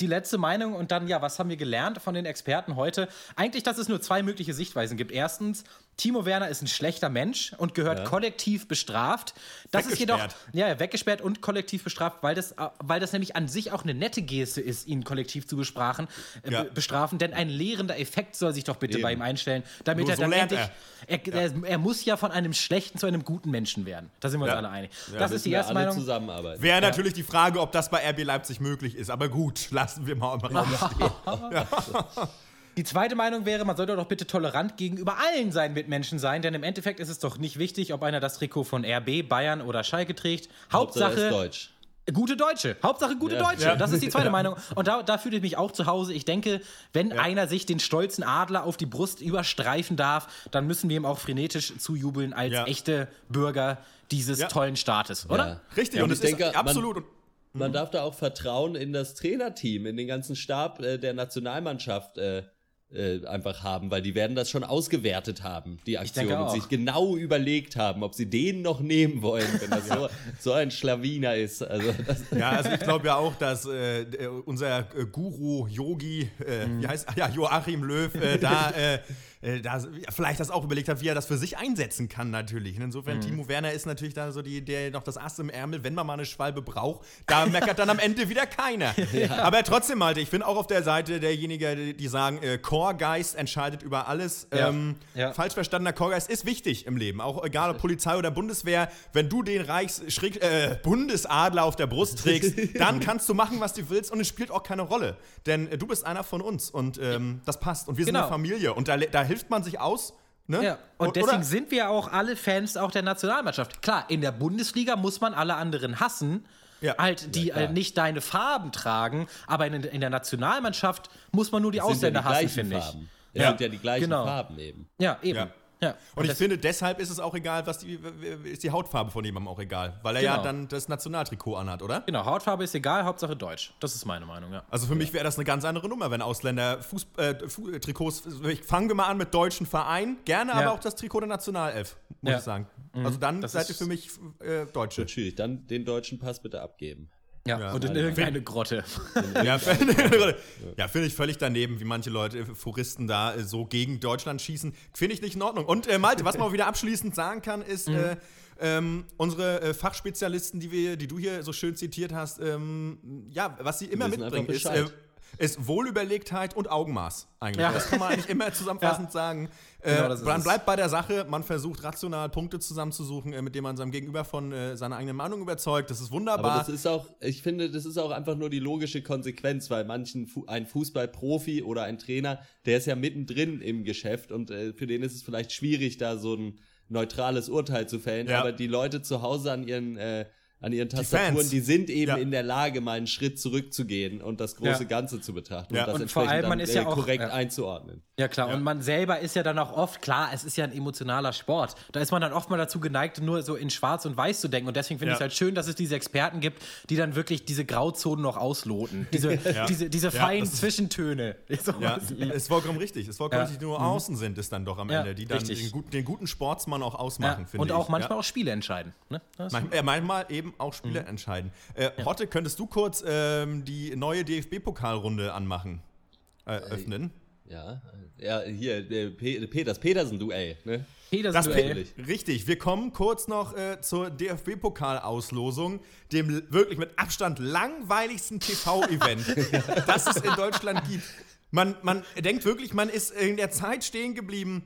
die letzte Meinung. Und dann, ja, was haben wir gelernt von den Experten heute? Eigentlich, dass es nur zwei mögliche Sichtweisen gibt. Erstens, Timo Werner ist ein schlechter Mensch und gehört kollektiv bestraft. Das ist jedoch Weggesperrt. ja, ja, weggesperrt und kollektiv bestraft, weil das, äh, weil das nämlich an sich auch eine nette Geste ist, ihn kollektiv zu bestrafen, äh, Ja. be- bestrafen. Denn ein lehrender Effekt soll sich doch bitte Eben. bei ihm einstellen, damit Nur er so dann lernt endlich. Er, er, er muss ja von einem schlechten zu einem guten Menschen werden. Da sind wir uns Ja. alle einig. das ist die erste Meinung. Wäre natürlich die Frage, ob das bei RB Leipzig möglich ist. Aber gut, lassen wir mal im Raum stehen. Die zweite Meinung wäre, man sollte doch bitte tolerant gegenüber allen seinen Mitmenschen sein, denn im Endeffekt ist es doch nicht wichtig, ob einer das Trikot von RB, Bayern oder Schalke trägt. Hauptsache Hauptsache, ist Deutsch. Gute Deutsche. Hauptsache gute Ja. Deutsche. Ja. Das ist die zweite Meinung. Und da, da fühle ich mich auch zu Hause. Ich denke, wenn einer sich den stolzen Adler auf die Brust überstreifen darf, dann müssen wir ihm auch frenetisch zujubeln als Ja. echte Bürger dieses Ja. tollen Staates, oder? Ja. Richtig, Ja, und ich es denke, ist absolut. Man, man darf da auch Vertrauen in das Trainerteam, in den ganzen Stab äh, der Nationalmannschaft äh, äh, einfach haben, weil die werden das schon ausgewertet haben, die Aktion, und sich genau überlegt haben, ob sie den noch nehmen wollen, wenn das so, so ein Schlawiner ist. Also das, Ja, also ich glaube ja auch, dass äh, äh, unser äh, Guru, Yogi, äh, Mhm. wie heißt ja, Joachim Löw, äh, da, äh, da vielleicht das auch überlegt hat, wie er das für sich einsetzen kann, natürlich. Und insofern, Mhm. Timo Werner ist natürlich da so die, der noch das Ass im Ärmel, wenn man mal eine Schwalbe braucht, da meckert dann am Ende wieder keiner. Aber trotzdem, Malte, ich bin auch auf der Seite derjenigen, die, sagen, äh, Chorgeist entscheidet über alles. Ja. Ähm, Ja. Falsch verstandener Chorgeist ist wichtig im Leben, auch egal ob Polizei oder Bundeswehr. Wenn du den Reichs äh, Bundesadler auf der Brust trägst, dann kannst du machen, was du willst und es spielt auch keine Rolle. Denn äh, du bist einer von uns und ähm, das passt. Und wir sind Genau. eine Familie und da, da hilft man sich aus. Ne? Ja, und deswegen oder? sind wir auch alle Fans auch der Nationalmannschaft. Klar, in der Bundesliga muss man alle anderen hassen, Ja. halt, die klar. äh, nicht deine Farben tragen, aber in, in der Nationalmannschaft muss man nur die sind ja Ausländer die hassen, finde ich. Farben. Das Ja. sind ja die gleichen Genau. Farben eben. Ja, eben. Ja. Ja. Und ich finde, deshalb ist es auch egal, was die, ist die Hautfarbe von jemandem auch egal. Weil er ja Genau. dann das Nationaltrikot anhat, oder? Genau, Hautfarbe ist egal, Hauptsache Deutsch. Das ist meine Meinung, ja. Also für mich wäre das eine ganz andere Nummer, wenn Ausländer Fuß, äh, Fu- äh, Trikots. Fangen wir mal an mit deutschen Vereinen, gerne aber Ja. auch das Trikot der Nationalelf, muss Ja. ich sagen. Also dann Das seid ihr für mich äh, Deutsche. Natürlich, dann den deutschen Pass bitte abgeben. Ja, Ja. und in irgendeine Grotte. Ja, ja finde ich völlig daneben, wie manche Leute, äh, Foristen da äh, so gegen Deutschland schießen. Finde ich nicht in Ordnung. Und äh, Malte, was man auch wieder abschließend sagen kann, ist, äh, ähm, unsere äh, Fachspezialisten, die, wir, die du hier so schön zitiert hast, ähm, ja, was sie immer mitbringen, ist, äh. Ist Wohlüberlegtheit und Augenmaß eigentlich. Ja. Das kann man eigentlich immer zusammenfassend sagen. Genau, äh, ist man es. bleibt bei der Sache, man versucht rational Punkte zusammenzusuchen, äh, mit denen man seinem Gegenüber von äh, seiner eigenen Meinung überzeugt. Das ist wunderbar. Aber das ist auch, ich finde, das ist auch einfach nur die logische Konsequenz, weil manchen Fu ein Fußballprofi oder ein Trainer, der ist ja mittendrin im Geschäft und äh, für den ist es vielleicht schwierig, da so ein neutrales Urteil zu fällen. Ja. Aber die Leute zu Hause an ihren äh, an ihren Tastaturen, Fans. die sind eben Ja. in der Lage, mal einen Schritt zurückzugehen und das große Ja. Ganze zu betrachten Ja. und das Und vor entsprechend allem, man dann, ist ja äh, auch- korrekt ja. einzuordnen. Ja klar, und man selber ist ja dann auch oft, klar, es ist ja ein emotionaler Sport. Da ist man dann oft mal dazu geneigt, nur so in schwarz und weiß zu denken. Und deswegen finde Ja. ich es halt schön, dass es diese Experten gibt, die dann wirklich diese Grauzonen noch ausloten. Diese, diese, diese feinen Zwischentöne. So Ja, ist vollkommen richtig. Ist vollkommen Ja. richtig. Nur Außen sind es dann doch am Ja, Ende, die dann den, den guten Sportsmann auch Ja, ausmachen, finde und ich. auch manchmal ja. auch Spiele entscheiden. Ne? Man, äh, manchmal eben auch Spiele Mhm. entscheiden. Äh, Hotte, könntest du kurz ähm, die neue DFB-Pokalrunde anmachen? Äh, öffnen? Ja, ja hier, der Pe Pe das Petersen-Duell, ne? Petersen Das Duell. P- richtig. Wir kommen kurz noch äh, zur DFB-Pokalauslosung, dem wirklich mit Abstand langweiligsten TV-Event, das es in Deutschland gibt. Man, man denkt wirklich, man ist in der Zeit stehen geblieben.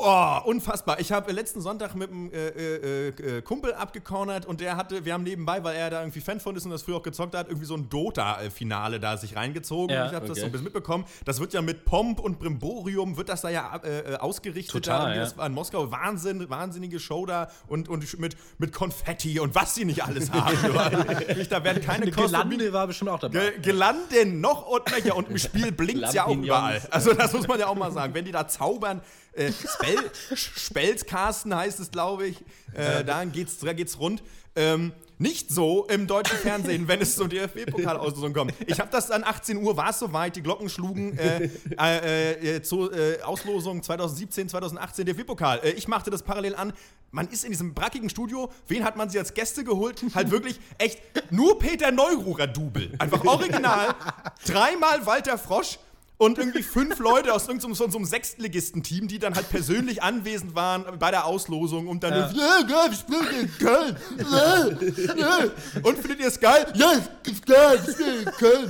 Oh, unfassbar. Ich habe letzten Sonntag mit einem äh, äh, äh, Kumpel abgecornert und der hatte, wir haben nebenbei, weil er da irgendwie Fan von ist und das früher auch gezockt hat, irgendwie so ein Dota-Finale da sich reingezogen. Ja, ich habe das okay. so ein bisschen mitbekommen. Das wird ja mit Pomp und Brimborium, wird das da ja äh, äh, ausgerichtet. Total, da ja. Das war in Moskau. Wahnsinn, wahnsinnige Show da und, und mit, mit Konfetti und was sie nicht alles haben. Da werden keine Eine Kosten Gelande war bestimmt auch dabei. Ge Gelanden noch und nöcher. Und im Spiel blinkt ja auch überall. Also das muss man ja auch mal sagen. Wenn die da zaubern, äh, Spell, Spelzkasten heißt es, glaube ich, äh, da geht's, da geht's rund. Ähm, nicht so im deutschen Fernsehen, wenn es zur DFB-Pokalauslosung kommt. Ich habe das dann 18 Uhr, war es soweit, die Glocken schlugen äh, äh, äh, zur äh, Auslosung 2017, 2018 DFB-Pokal. Ich machte das parallel an. Man ist in diesem brackigen Studio. Wen hat man sich als Gäste geholt? Halt wirklich echt nur Peter Neururer Double. Einfach original. Dreimal Walter Frosch. Und irgendwie fünf Leute aus irgendeinem so, so einem Sechstligisten-Team, die dann halt persönlich anwesend waren bei der Auslosung und dann, ja, geil, wir spielen in Köln. Ja, ja. Und findet ihr es geil? Ja, ist geil, wir spielen in Köln.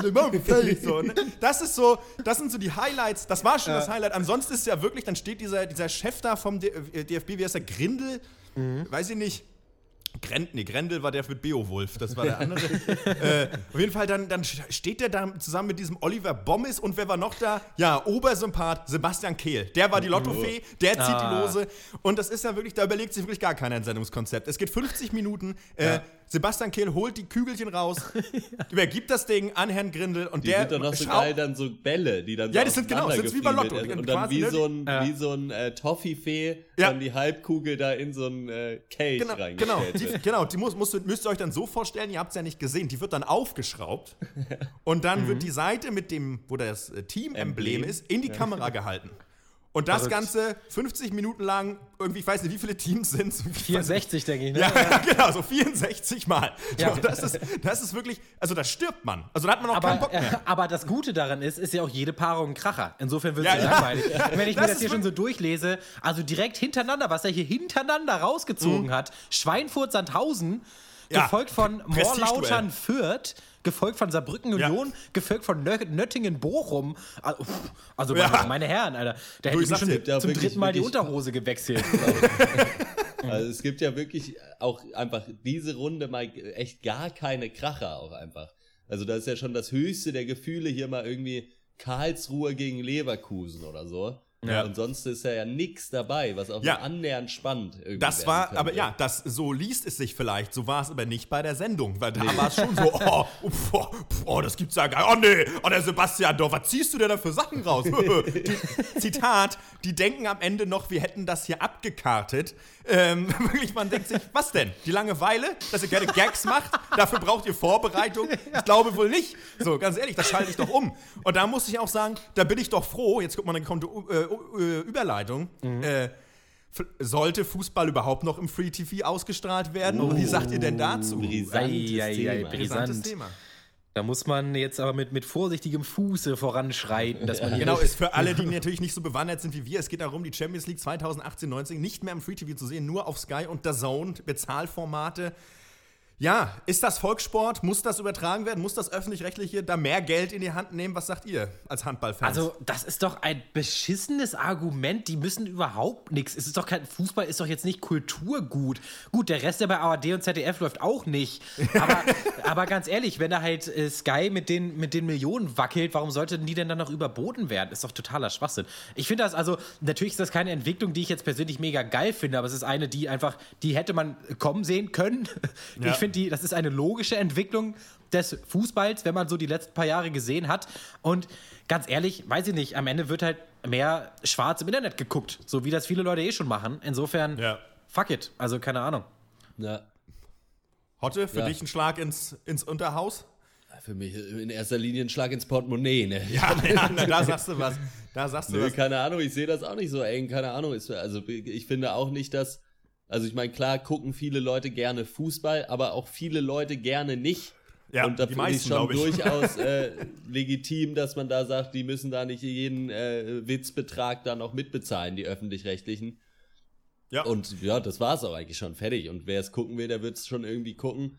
So, ne? Das ist so, das sind so die Highlights. Das war schon das Highlight. Ansonsten ist ja wirklich, dann steht dieser, dieser Chef da vom D äh, DFB, wie heißt der? Grindel? Weiß ich nicht. Grend, nee, Grendel war der mit Beowulf, das war der andere. äh, auf jeden Fall, dann, dann steht der da zusammen mit diesem Oliver Bommes und wer war noch da? Ja, Obersympath Sebastian Kehl. Der war die Lottofee, der zieht Ah. die Lose. Und das ist ja wirklich, da überlegt sich wirklich gar keiner ein Sendungskonzept. Es geht 50 Minuten. Äh, Sebastian Kehl holt die Kügelchen raus, übergibt das Ding an Herrn Grindel und Die der sind doch noch so geil, dann so Bälle, die dann Ja, so das sind genau, das ist wie bei Lotto. Und. Und dann quasi, wie ne? so ein, Ja. wie so ein äh, Toffifee Ja. dann die Halbkugel da in so ein äh, Cage Genau, reingestellt genau, wird. die, genau, die muss, musst, müsst ihr euch dann so vorstellen, ihr habt es ja nicht gesehen, die wird dann aufgeschraubt und dann wird die Seite mit dem, wo das äh, Team-Emblem Emblem. ist, in die Kamera gehalten. Und das Verrückt. Ganze 50 Minuten lang, irgendwie, ich weiß nicht, wie viele Teams sind es? 64, denke ich. Ne? Ja, ja, genau, so 64 Mal. Ja. So, das, ist, das ist wirklich, also da stirbt man. Also da hat man auch keinen Aber, Bock mehr. äh, aber das Gute daran ist, ist ja auch jede Paarung ein Kracher. Insofern wird es Ja, ja, langweilig. Wenn ich mir Das das ist hier schon so durchlese, also direkt hintereinander, was er hier hintereinander rausgezogen hat, Schweinfurt Sandhausen, Mhm. Ja, gefolgt von. Morlautern Fürth, gefolgt von Saarbrücken Ja. Union, gefolgt von Nö Nöttingen Bochum. Also, pff, Also Ja. meine, meine Herren, Alter, da hätte ich schon ja zum wirklich- dritten Mal die wirklich- Unterhose gewechselt. Also es gibt ja wirklich auch einfach diese Runde mal echt gar keine Kracher auch einfach. Also das ist ja schon das höchste der Gefühle hier mal irgendwie Karlsruhe gegen Leverkusen oder so. Ja. Und sonst ist ja, ja nix dabei, was auch Ja. nur annähernd spannend irgendwie Das war, könnte. aber ja, das, so liest es sich vielleicht, so war es aber nicht bei der Sendung, weil da war es schon so, oh, oh, pf, oh, das gibt's ja gar nicht, oh nee, oh der Sebastian Dorf, was ziehst du denn da für Sachen raus? die, Zitat, die denken am Ende noch, wir hätten das hier abgekartet. Ähm, wirklich, man denkt sich, was denn? Die Langeweile, dass ihr gerne Gags macht, dafür braucht ihr Vorbereitung? Ich glaube wohl nicht. So, ganz ehrlich, das schalte ich doch um. Und da muss ich auch sagen, da bin ich doch froh, jetzt guck mal, dann kommt äh, äh, Überleitung, äh, F- Sollte Fußball überhaupt noch im Free TV ausgestrahlt werden? Und wie sagt ihr denn dazu? brisantes Ei, ei, ei, Thema. Brisantes. Thema. Da muss man jetzt aber mit, mit vorsichtigem Fuße voranschreiten, dass man hier Genau, ist für alle, die natürlich nicht so bewandert sind wie wir, es geht darum, die Champions League 2018-19 nicht mehr im Free TV zu sehen, nur auf Sky und The Zone, Bezahlformate. Ja, ist das Volkssport? Muss das übertragen werden? Muss das Öffentlich-Rechtliche da mehr Geld in die Hand nehmen? Was sagt ihr als Handballfans? Also, das ist doch ein beschissenes Argument. Die müssen überhaupt nichts. Es ist doch kein Fußball, ist doch jetzt nicht Kulturgut. Gut, der Rest, der bei ARD und ZDF läuft, auch nicht. Aber, aber ganz ehrlich, wenn da halt äh, Sky mit den, mit den Millionen wackelt, warum sollten die denn dann noch überboten werden? Ist doch totaler Schwachsinn. Ich finde das, also, natürlich ist das keine Entwicklung, die ich jetzt persönlich mega geil finde, aber es ist eine, die einfach, die hätte man kommen sehen können. Ja. Ich finde, die, das ist eine logische Entwicklung des Fußballs, wenn man so die letzten paar Jahre gesehen hat. Und ganz ehrlich, weiß ich nicht, am Ende wird halt mehr schwarz im Internet geguckt, so wie das viele Leute eh schon machen. Insofern, Ja. fuck it. Also keine Ahnung. Ja. Hotte, für Ja. dich ein Schlag ins, ins Unterhaus? Für mich in erster Linie ein Schlag ins Portemonnaie, ne? Ja, ja na, da sagst du was. Da sagst du Nö, was. keine Ahnung, ich sehe das auch nicht so eng, keine Ahnung. Also ich finde auch nicht, dass, also ich meine, klar gucken viele Leute gerne Fußball, aber auch viele Leute gerne nicht. Ja, und da finde ich schon ich. durchaus äh, legitim, dass man da sagt, die müssen da nicht jeden äh, Witzbetrag dann auch mitbezahlen, die öffentlich-rechtlichen. Ja. Und ja, das war's auch eigentlich schon fertig. Und wer es gucken will, der wird es schon irgendwie gucken.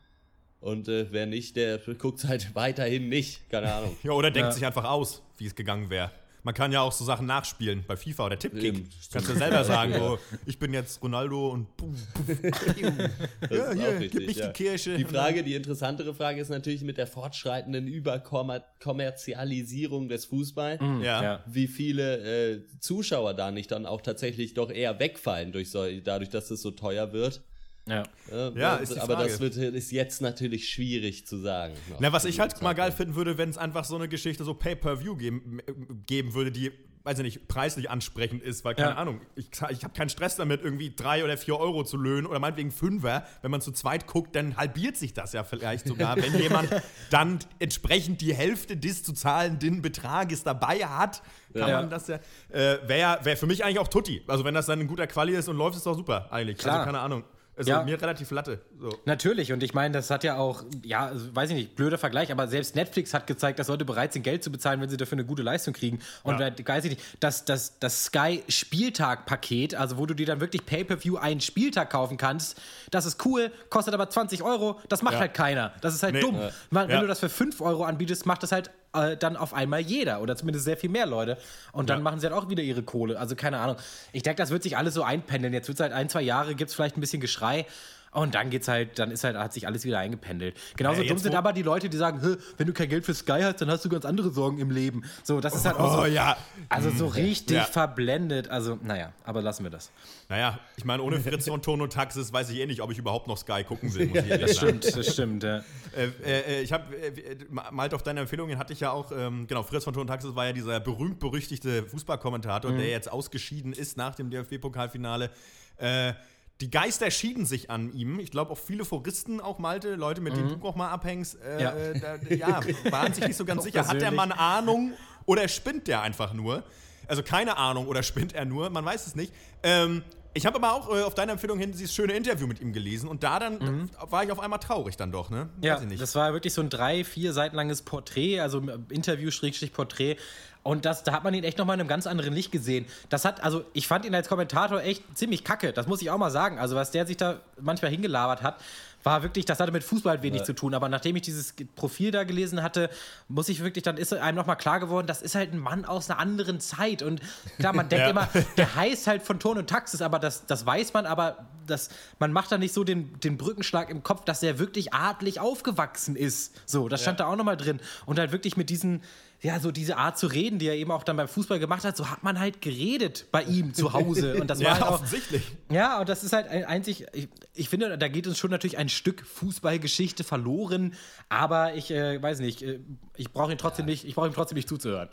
Und äh, wer nicht, der guckt halt weiterhin nicht. Keine Ahnung. Ja, oder denkt Ja. sich einfach aus, wie es gegangen wäre. Man kann ja auch so Sachen nachspielen bei FIFA oder Tippkick. Eben, Kannst du selber sagen, so, ich bin jetzt Ronaldo und puh, puh, ja, ist hier, auch gib richtig, mich ja. die Kirche. Die Frage, die interessantere Frage ist natürlich mit der fortschreitenden Überkommerzialisierung des Fußball. Ja. Ja. Wie viele äh, Zuschauer da nicht dann auch tatsächlich doch eher wegfallen durch so, dadurch, dass es so teuer wird. Ja. Äh, Ja, ist die aber Frage. das wird, ist jetzt natürlich schwierig zu sagen. Na, was ich halt mal geil finden würde, wenn es einfach so eine Geschichte so Pay-Per-View geben, geben würde, die, weiß ich nicht, preislich ansprechend ist, weil, keine Ja. Ahnung, ich, ich habe keinen Stress damit, irgendwie drei oder vier Euro zu löhnen oder meinetwegen Fünfer. Wenn man zu zweit guckt, dann halbiert sich das ja vielleicht sogar, wenn jemand dann entsprechend die Hälfte des zu zahlenden Betrages dabei hat, kann Ja. man das ja, äh, wäre wär für mich eigentlich auch Tutti. Also wenn das dann ein guter Quali ist und läuft, ist doch super eigentlich. Klar. Also keine Ahnung. Also Ja. mir relativ Latte. So. Natürlich, und ich meine, das hat ja auch, ja, also, weiß ich nicht, blöder Vergleich, aber selbst Netflix hat gezeigt, dass Leute bereit sind, Geld zu bezahlen, wenn sie dafür eine gute Leistung kriegen. Und Ja. weiß ich nicht, das, das, das Sky-Spieltag-Paket, also wo du dir dann wirklich Pay-Per-View einen Spieltag kaufen kannst, das ist cool, kostet aber 20 Euro, das macht Ja. halt keiner. Das ist halt Nee. dumm. Wenn du das für 5 Euro anbietest, macht das halt äh, dann auf einmal jeder oder zumindest sehr viel mehr Leute. Und dann Ja. machen sie halt auch wieder ihre Kohle. Also keine Ahnung. Ich denke, das wird sich alles so einpendeln. Jetzt wird es halt ein, zwei Jahre, gibt es vielleicht ein bisschen Geschrei. Und dann geht's halt, dann ist halt, hat sich alles wieder eingependelt. Genauso Ja, dumm jetzt sind aber die Leute, die sagen, "Hä, wenn du kein Geld für Sky hast, dann hast du ganz andere Sorgen im Leben. So, das ist halt auch Oh so, ja. also so richtig Ja. verblendet. Also, naja, aber lassen wir das. Naja, ich meine, ohne Fritz und Ton und Taxis weiß ich eh nicht, ob ich überhaupt noch Sky gucken will, muss ich ehrlich Das sagen. stimmt, das stimmt. Ja. Äh, äh, ich habe, äh, Malte, auf deine Empfehlungen hatte ich ja auch, ähm, genau, Fritz von Ton und Taxis war ja dieser berühmt-berüchtigte Fußballkommentator, der jetzt ausgeschieden ist nach dem DFB-Pokalfinale. Äh, die Geister schieden sich an ihm. Ich glaube auch viele Foristen, auch Malte, Leute, mit denen du auch mal abhängst, äh, Ja. äh, da, ja, waren sich nicht so ganz sicher. Hat der persönlich. Mann Ahnung oder spinnt der einfach nur? Also keine Ahnung oder spinnt er nur, man weiß es nicht. Ähm, ich habe aber auch äh, auf deine Empfehlung hin dieses schöne Interview mit ihm gelesen und da dann da war ich auf einmal traurig dann doch, ne? Ja, Weiß ich nicht. das war wirklich so ein drei, vier Seiten langes Porträt, also Interview-Porträt. Und das, da hat man ihn echt nochmal in einem ganz anderen Licht gesehen. Das hat, also ich fand ihn als Kommentator echt ziemlich kacke, das muss ich auch mal sagen. Also was der sich da manchmal hingelabert hat, war wirklich, das hatte mit Fußball wenig zu tun. Aber nachdem ich dieses Profil da gelesen hatte, muss ich wirklich, dann ist einem nochmal klar geworden, das ist halt ein Mann aus einer anderen Zeit. Und klar, man denkt Ja. immer, der heißt halt von Ton und Taxis, aber das, das weiß man, aber das, man macht da nicht so den, den Brückenschlag im Kopf, dass er wirklich adlig aufgewachsen ist. So, das stand da auch nochmal drin. Und halt wirklich mit diesen, ja, so diese Art zu reden, die er eben auch dann beim Fußball gemacht hat, so hat man halt geredet bei ihm zu Hause. Und das war ja, halt auch, offensichtlich. ja, und das ist halt ein einzig, ich, ich finde, da geht uns schon natürlich ein Stück Fußballgeschichte verloren, aber ich äh, weiß nicht, äh, ich brauche ihn trotzdem nicht, ich brauche ihm trotzdem nicht zuzuhören.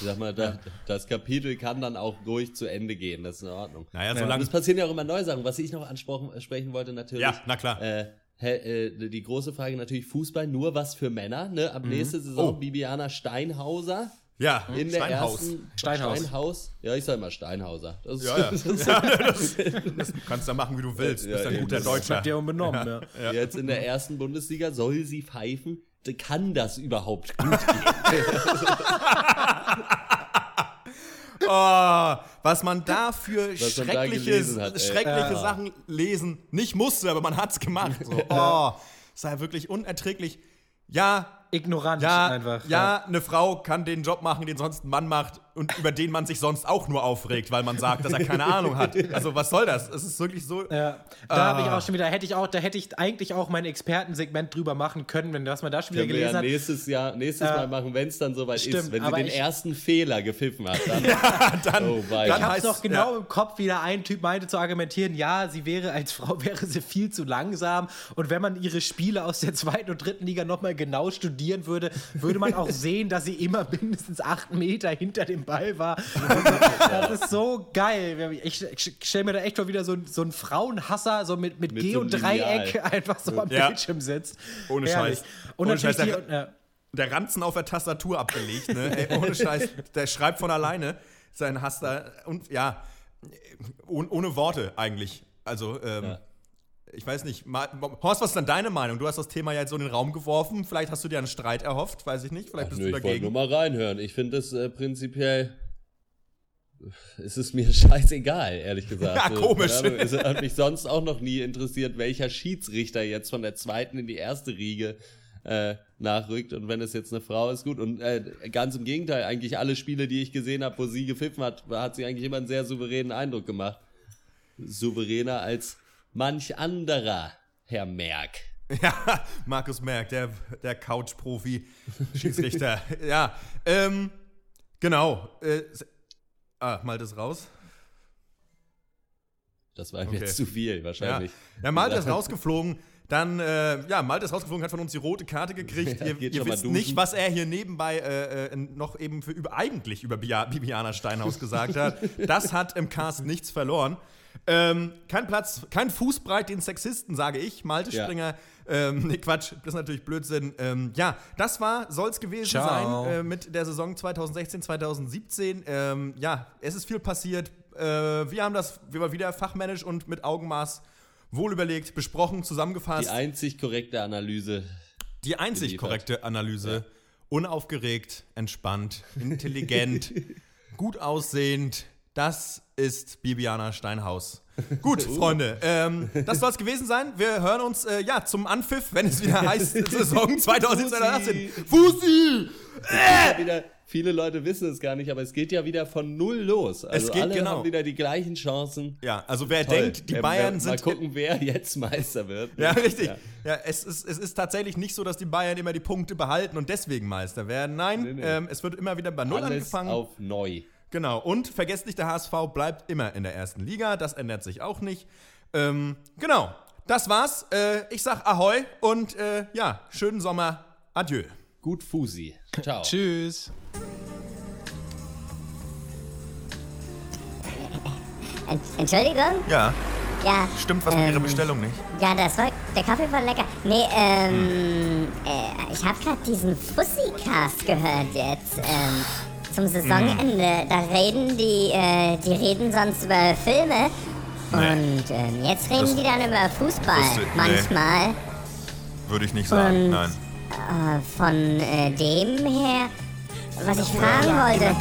Ich sag mal, da, das Kapitel kann dann auch ruhig zu Ende gehen, das ist in Ordnung. Naja, solange es passieren ja auch immer neue Sachen. Was ich noch ansprechen sprechen wollte, natürlich. Ja, na klar. Äh, äh, die große Frage natürlich: Fußball nur was für Männer. Ne? Ab nächste Saison Oh. Bibiana Steinhauser Ja, in der Steinhaus. ersten Steinhaus. Steinhaus. Ja, ich sag mal Steinhauser. Das ist, Ja, ja. ja das, das kannst du machen, wie du willst. Du Ja, bist ein guter Das Deutscher. Hat der unbenommen, ja. Jetzt in der ersten Bundesliga soll sie pfeifen. Kann das überhaupt gut gehen? Oh, was man da für Was da schreckliche, gelesen hat, schreckliche Sachen lesen nicht musste, aber man hat's gemacht. So. Oh, es war ja wirklich unerträglich. Ja, Ignorant ja, einfach. ja, eine Frau kann den Job machen, den sonst ein Mann macht und über den man sich sonst auch nur aufregt, weil man sagt, dass er keine Ahnung hat. Also was soll das? Es ist wirklich so. Ja, da habe ich auch schon wieder, hätte ich auch, da hätte ich eigentlich auch mein Expertensegment drüber machen können, wenn das man da schon wieder Können wir gelesen ja hat. nächstes Jahr, nächstes Äh, Mal machen, wenn es dann soweit stimmt, ist. Wenn sie den ich- ersten Fehler gepfiffen hat, dann. dann, Oh, dann Ich hab's heißt noch genau ja, im Kopf, wie da ein Typ meinte zu argumentieren, ja, sie wäre als Frau wäre sie viel zu langsam und wenn man ihre Spiele aus der zweiten und dritten Liga nochmal genau studieren würde, würde man auch sehen, dass sie immer mindestens acht Meter hinter dem Ball war. Das ist so geil. Ich, stelle mir da echt mal wieder so, ein- so einen Frauenhasser so mit, mit, Mit G so und Dreieck Lineal. einfach so am Ja. Bildschirm sitzt. Ohne Herrlich. Scheiß. Und Ohne natürlich Scheiß, die, der- ja. der Ranzen auf der Tastatur abgelegt, ne? Ey, ohne Scheiß, der schreibt von alleine seinen Hass da und ja, ohne, ohne Worte eigentlich. Also, ähm, Ja. Ich weiß nicht. Horst, was ist denn deine Meinung? Du hast das Thema ja jetzt so in den Raum geworfen. Vielleicht hast du dir einen Streit erhofft, weiß ich nicht. Vielleicht bist Nö, du ich wollte dagegen. nur mal reinhören. Ich finde das äh, prinzipiell. Es ist mir scheißegal, ehrlich gesagt. Ja, komisch. Ahnung, Es hat mich sonst auch noch nie interessiert, welcher Schiedsrichter jetzt von der zweiten in die erste Riege äh, nachrückt. Und wenn es jetzt eine Frau ist, gut. Und äh, ganz im Gegenteil, eigentlich alle Spiele, die ich gesehen habe, wo sie gepfiffen hat, hat sie eigentlich immer einen sehr souveränen Eindruck gemacht. Souveräner als manch anderer, Herr Merck. Ja, Markus Merck, der, der Couch-Profi, Schiedsrichter. ja, ähm, genau. Äh, ah, mal das raus. Das war mir Okay. jetzt zu viel, Ja, wahrscheinlich. ja Malte ist rausgeflogen. Dann, äh, ja, Malte ist rausgeflogen, hat von uns die rote Karte gekriegt. Ja, ihr ihr wisst nicht, was er hier nebenbei äh, äh, noch eben für über, eigentlich über Bia Bibiana Steinhaus gesagt hat. Das hat im Cast nichts verloren. Ähm, kein Platz, kein Fußbreit den Sexisten, sage ich. Malte Ja. Springer. Ähm, nee, Quatsch, das ist natürlich Blödsinn. Ähm, ja, das war, soll es gewesen Ciao. sein äh, mit der Saison 2016, 2017. Ähm, ja, es ist viel passiert. Äh, wir haben das wir waren wieder fachmännisch und mit Augenmaß wohlüberlegt, besprochen, zusammengefasst. Die einzig korrekte Analyse. Die einzig geliefert. korrekte Analyse. Unaufgeregt, entspannt, intelligent, gut aussehend. Das ist Bibiana Steinhaus. Gut, Freunde, ähm, das soll es gewesen sein. Wir hören uns äh, ja zum Anpfiff, wenn es wieder heißt Saison 2017 Fusi! Wieder, viele Leute wissen es gar nicht, aber es geht ja wieder von null los. Also geht alle genau. haben wieder die gleichen Chancen. Ja, also wer Toll. denkt, die Ähm, Bayern Mal sind gucken, wer jetzt Meister wird. Ja, richtig. Ja. Ja. es, ist, es ist tatsächlich nicht so, dass die Bayern immer die Punkte behalten und deswegen Meister werden. Nein, Nee, nee. Ähm, es wird immer wieder bei Null Alles angefangen. auf neu. Genau. Und vergesst nicht, der HSV bleibt immer in der ersten Liga. Das ändert sich auch nicht. Ähm, genau. Das war's. Äh, ich sag Ahoi und äh, ja, schönen Sommer. Adieu. Gut Fusi. Ciao. Tschüss. Ent- Entschuldigung? Ja, Ja. stimmt was mit ähm, Ihrer Bestellung nicht. Ja, das war, der Kaffee war lecker. Nee, ähm, äh, ich habe gerade diesen Fussi-Cast gehört jetzt, ähm, zum Saisonende. Da reden die, äh, die reden sonst über Filme. Und ähm, jetzt reden Das- die dann über Fußball. Fussi- nee. manchmal. Würde ich nicht sagen, nein. Äh, von äh, dem her, was ich fragen wollte.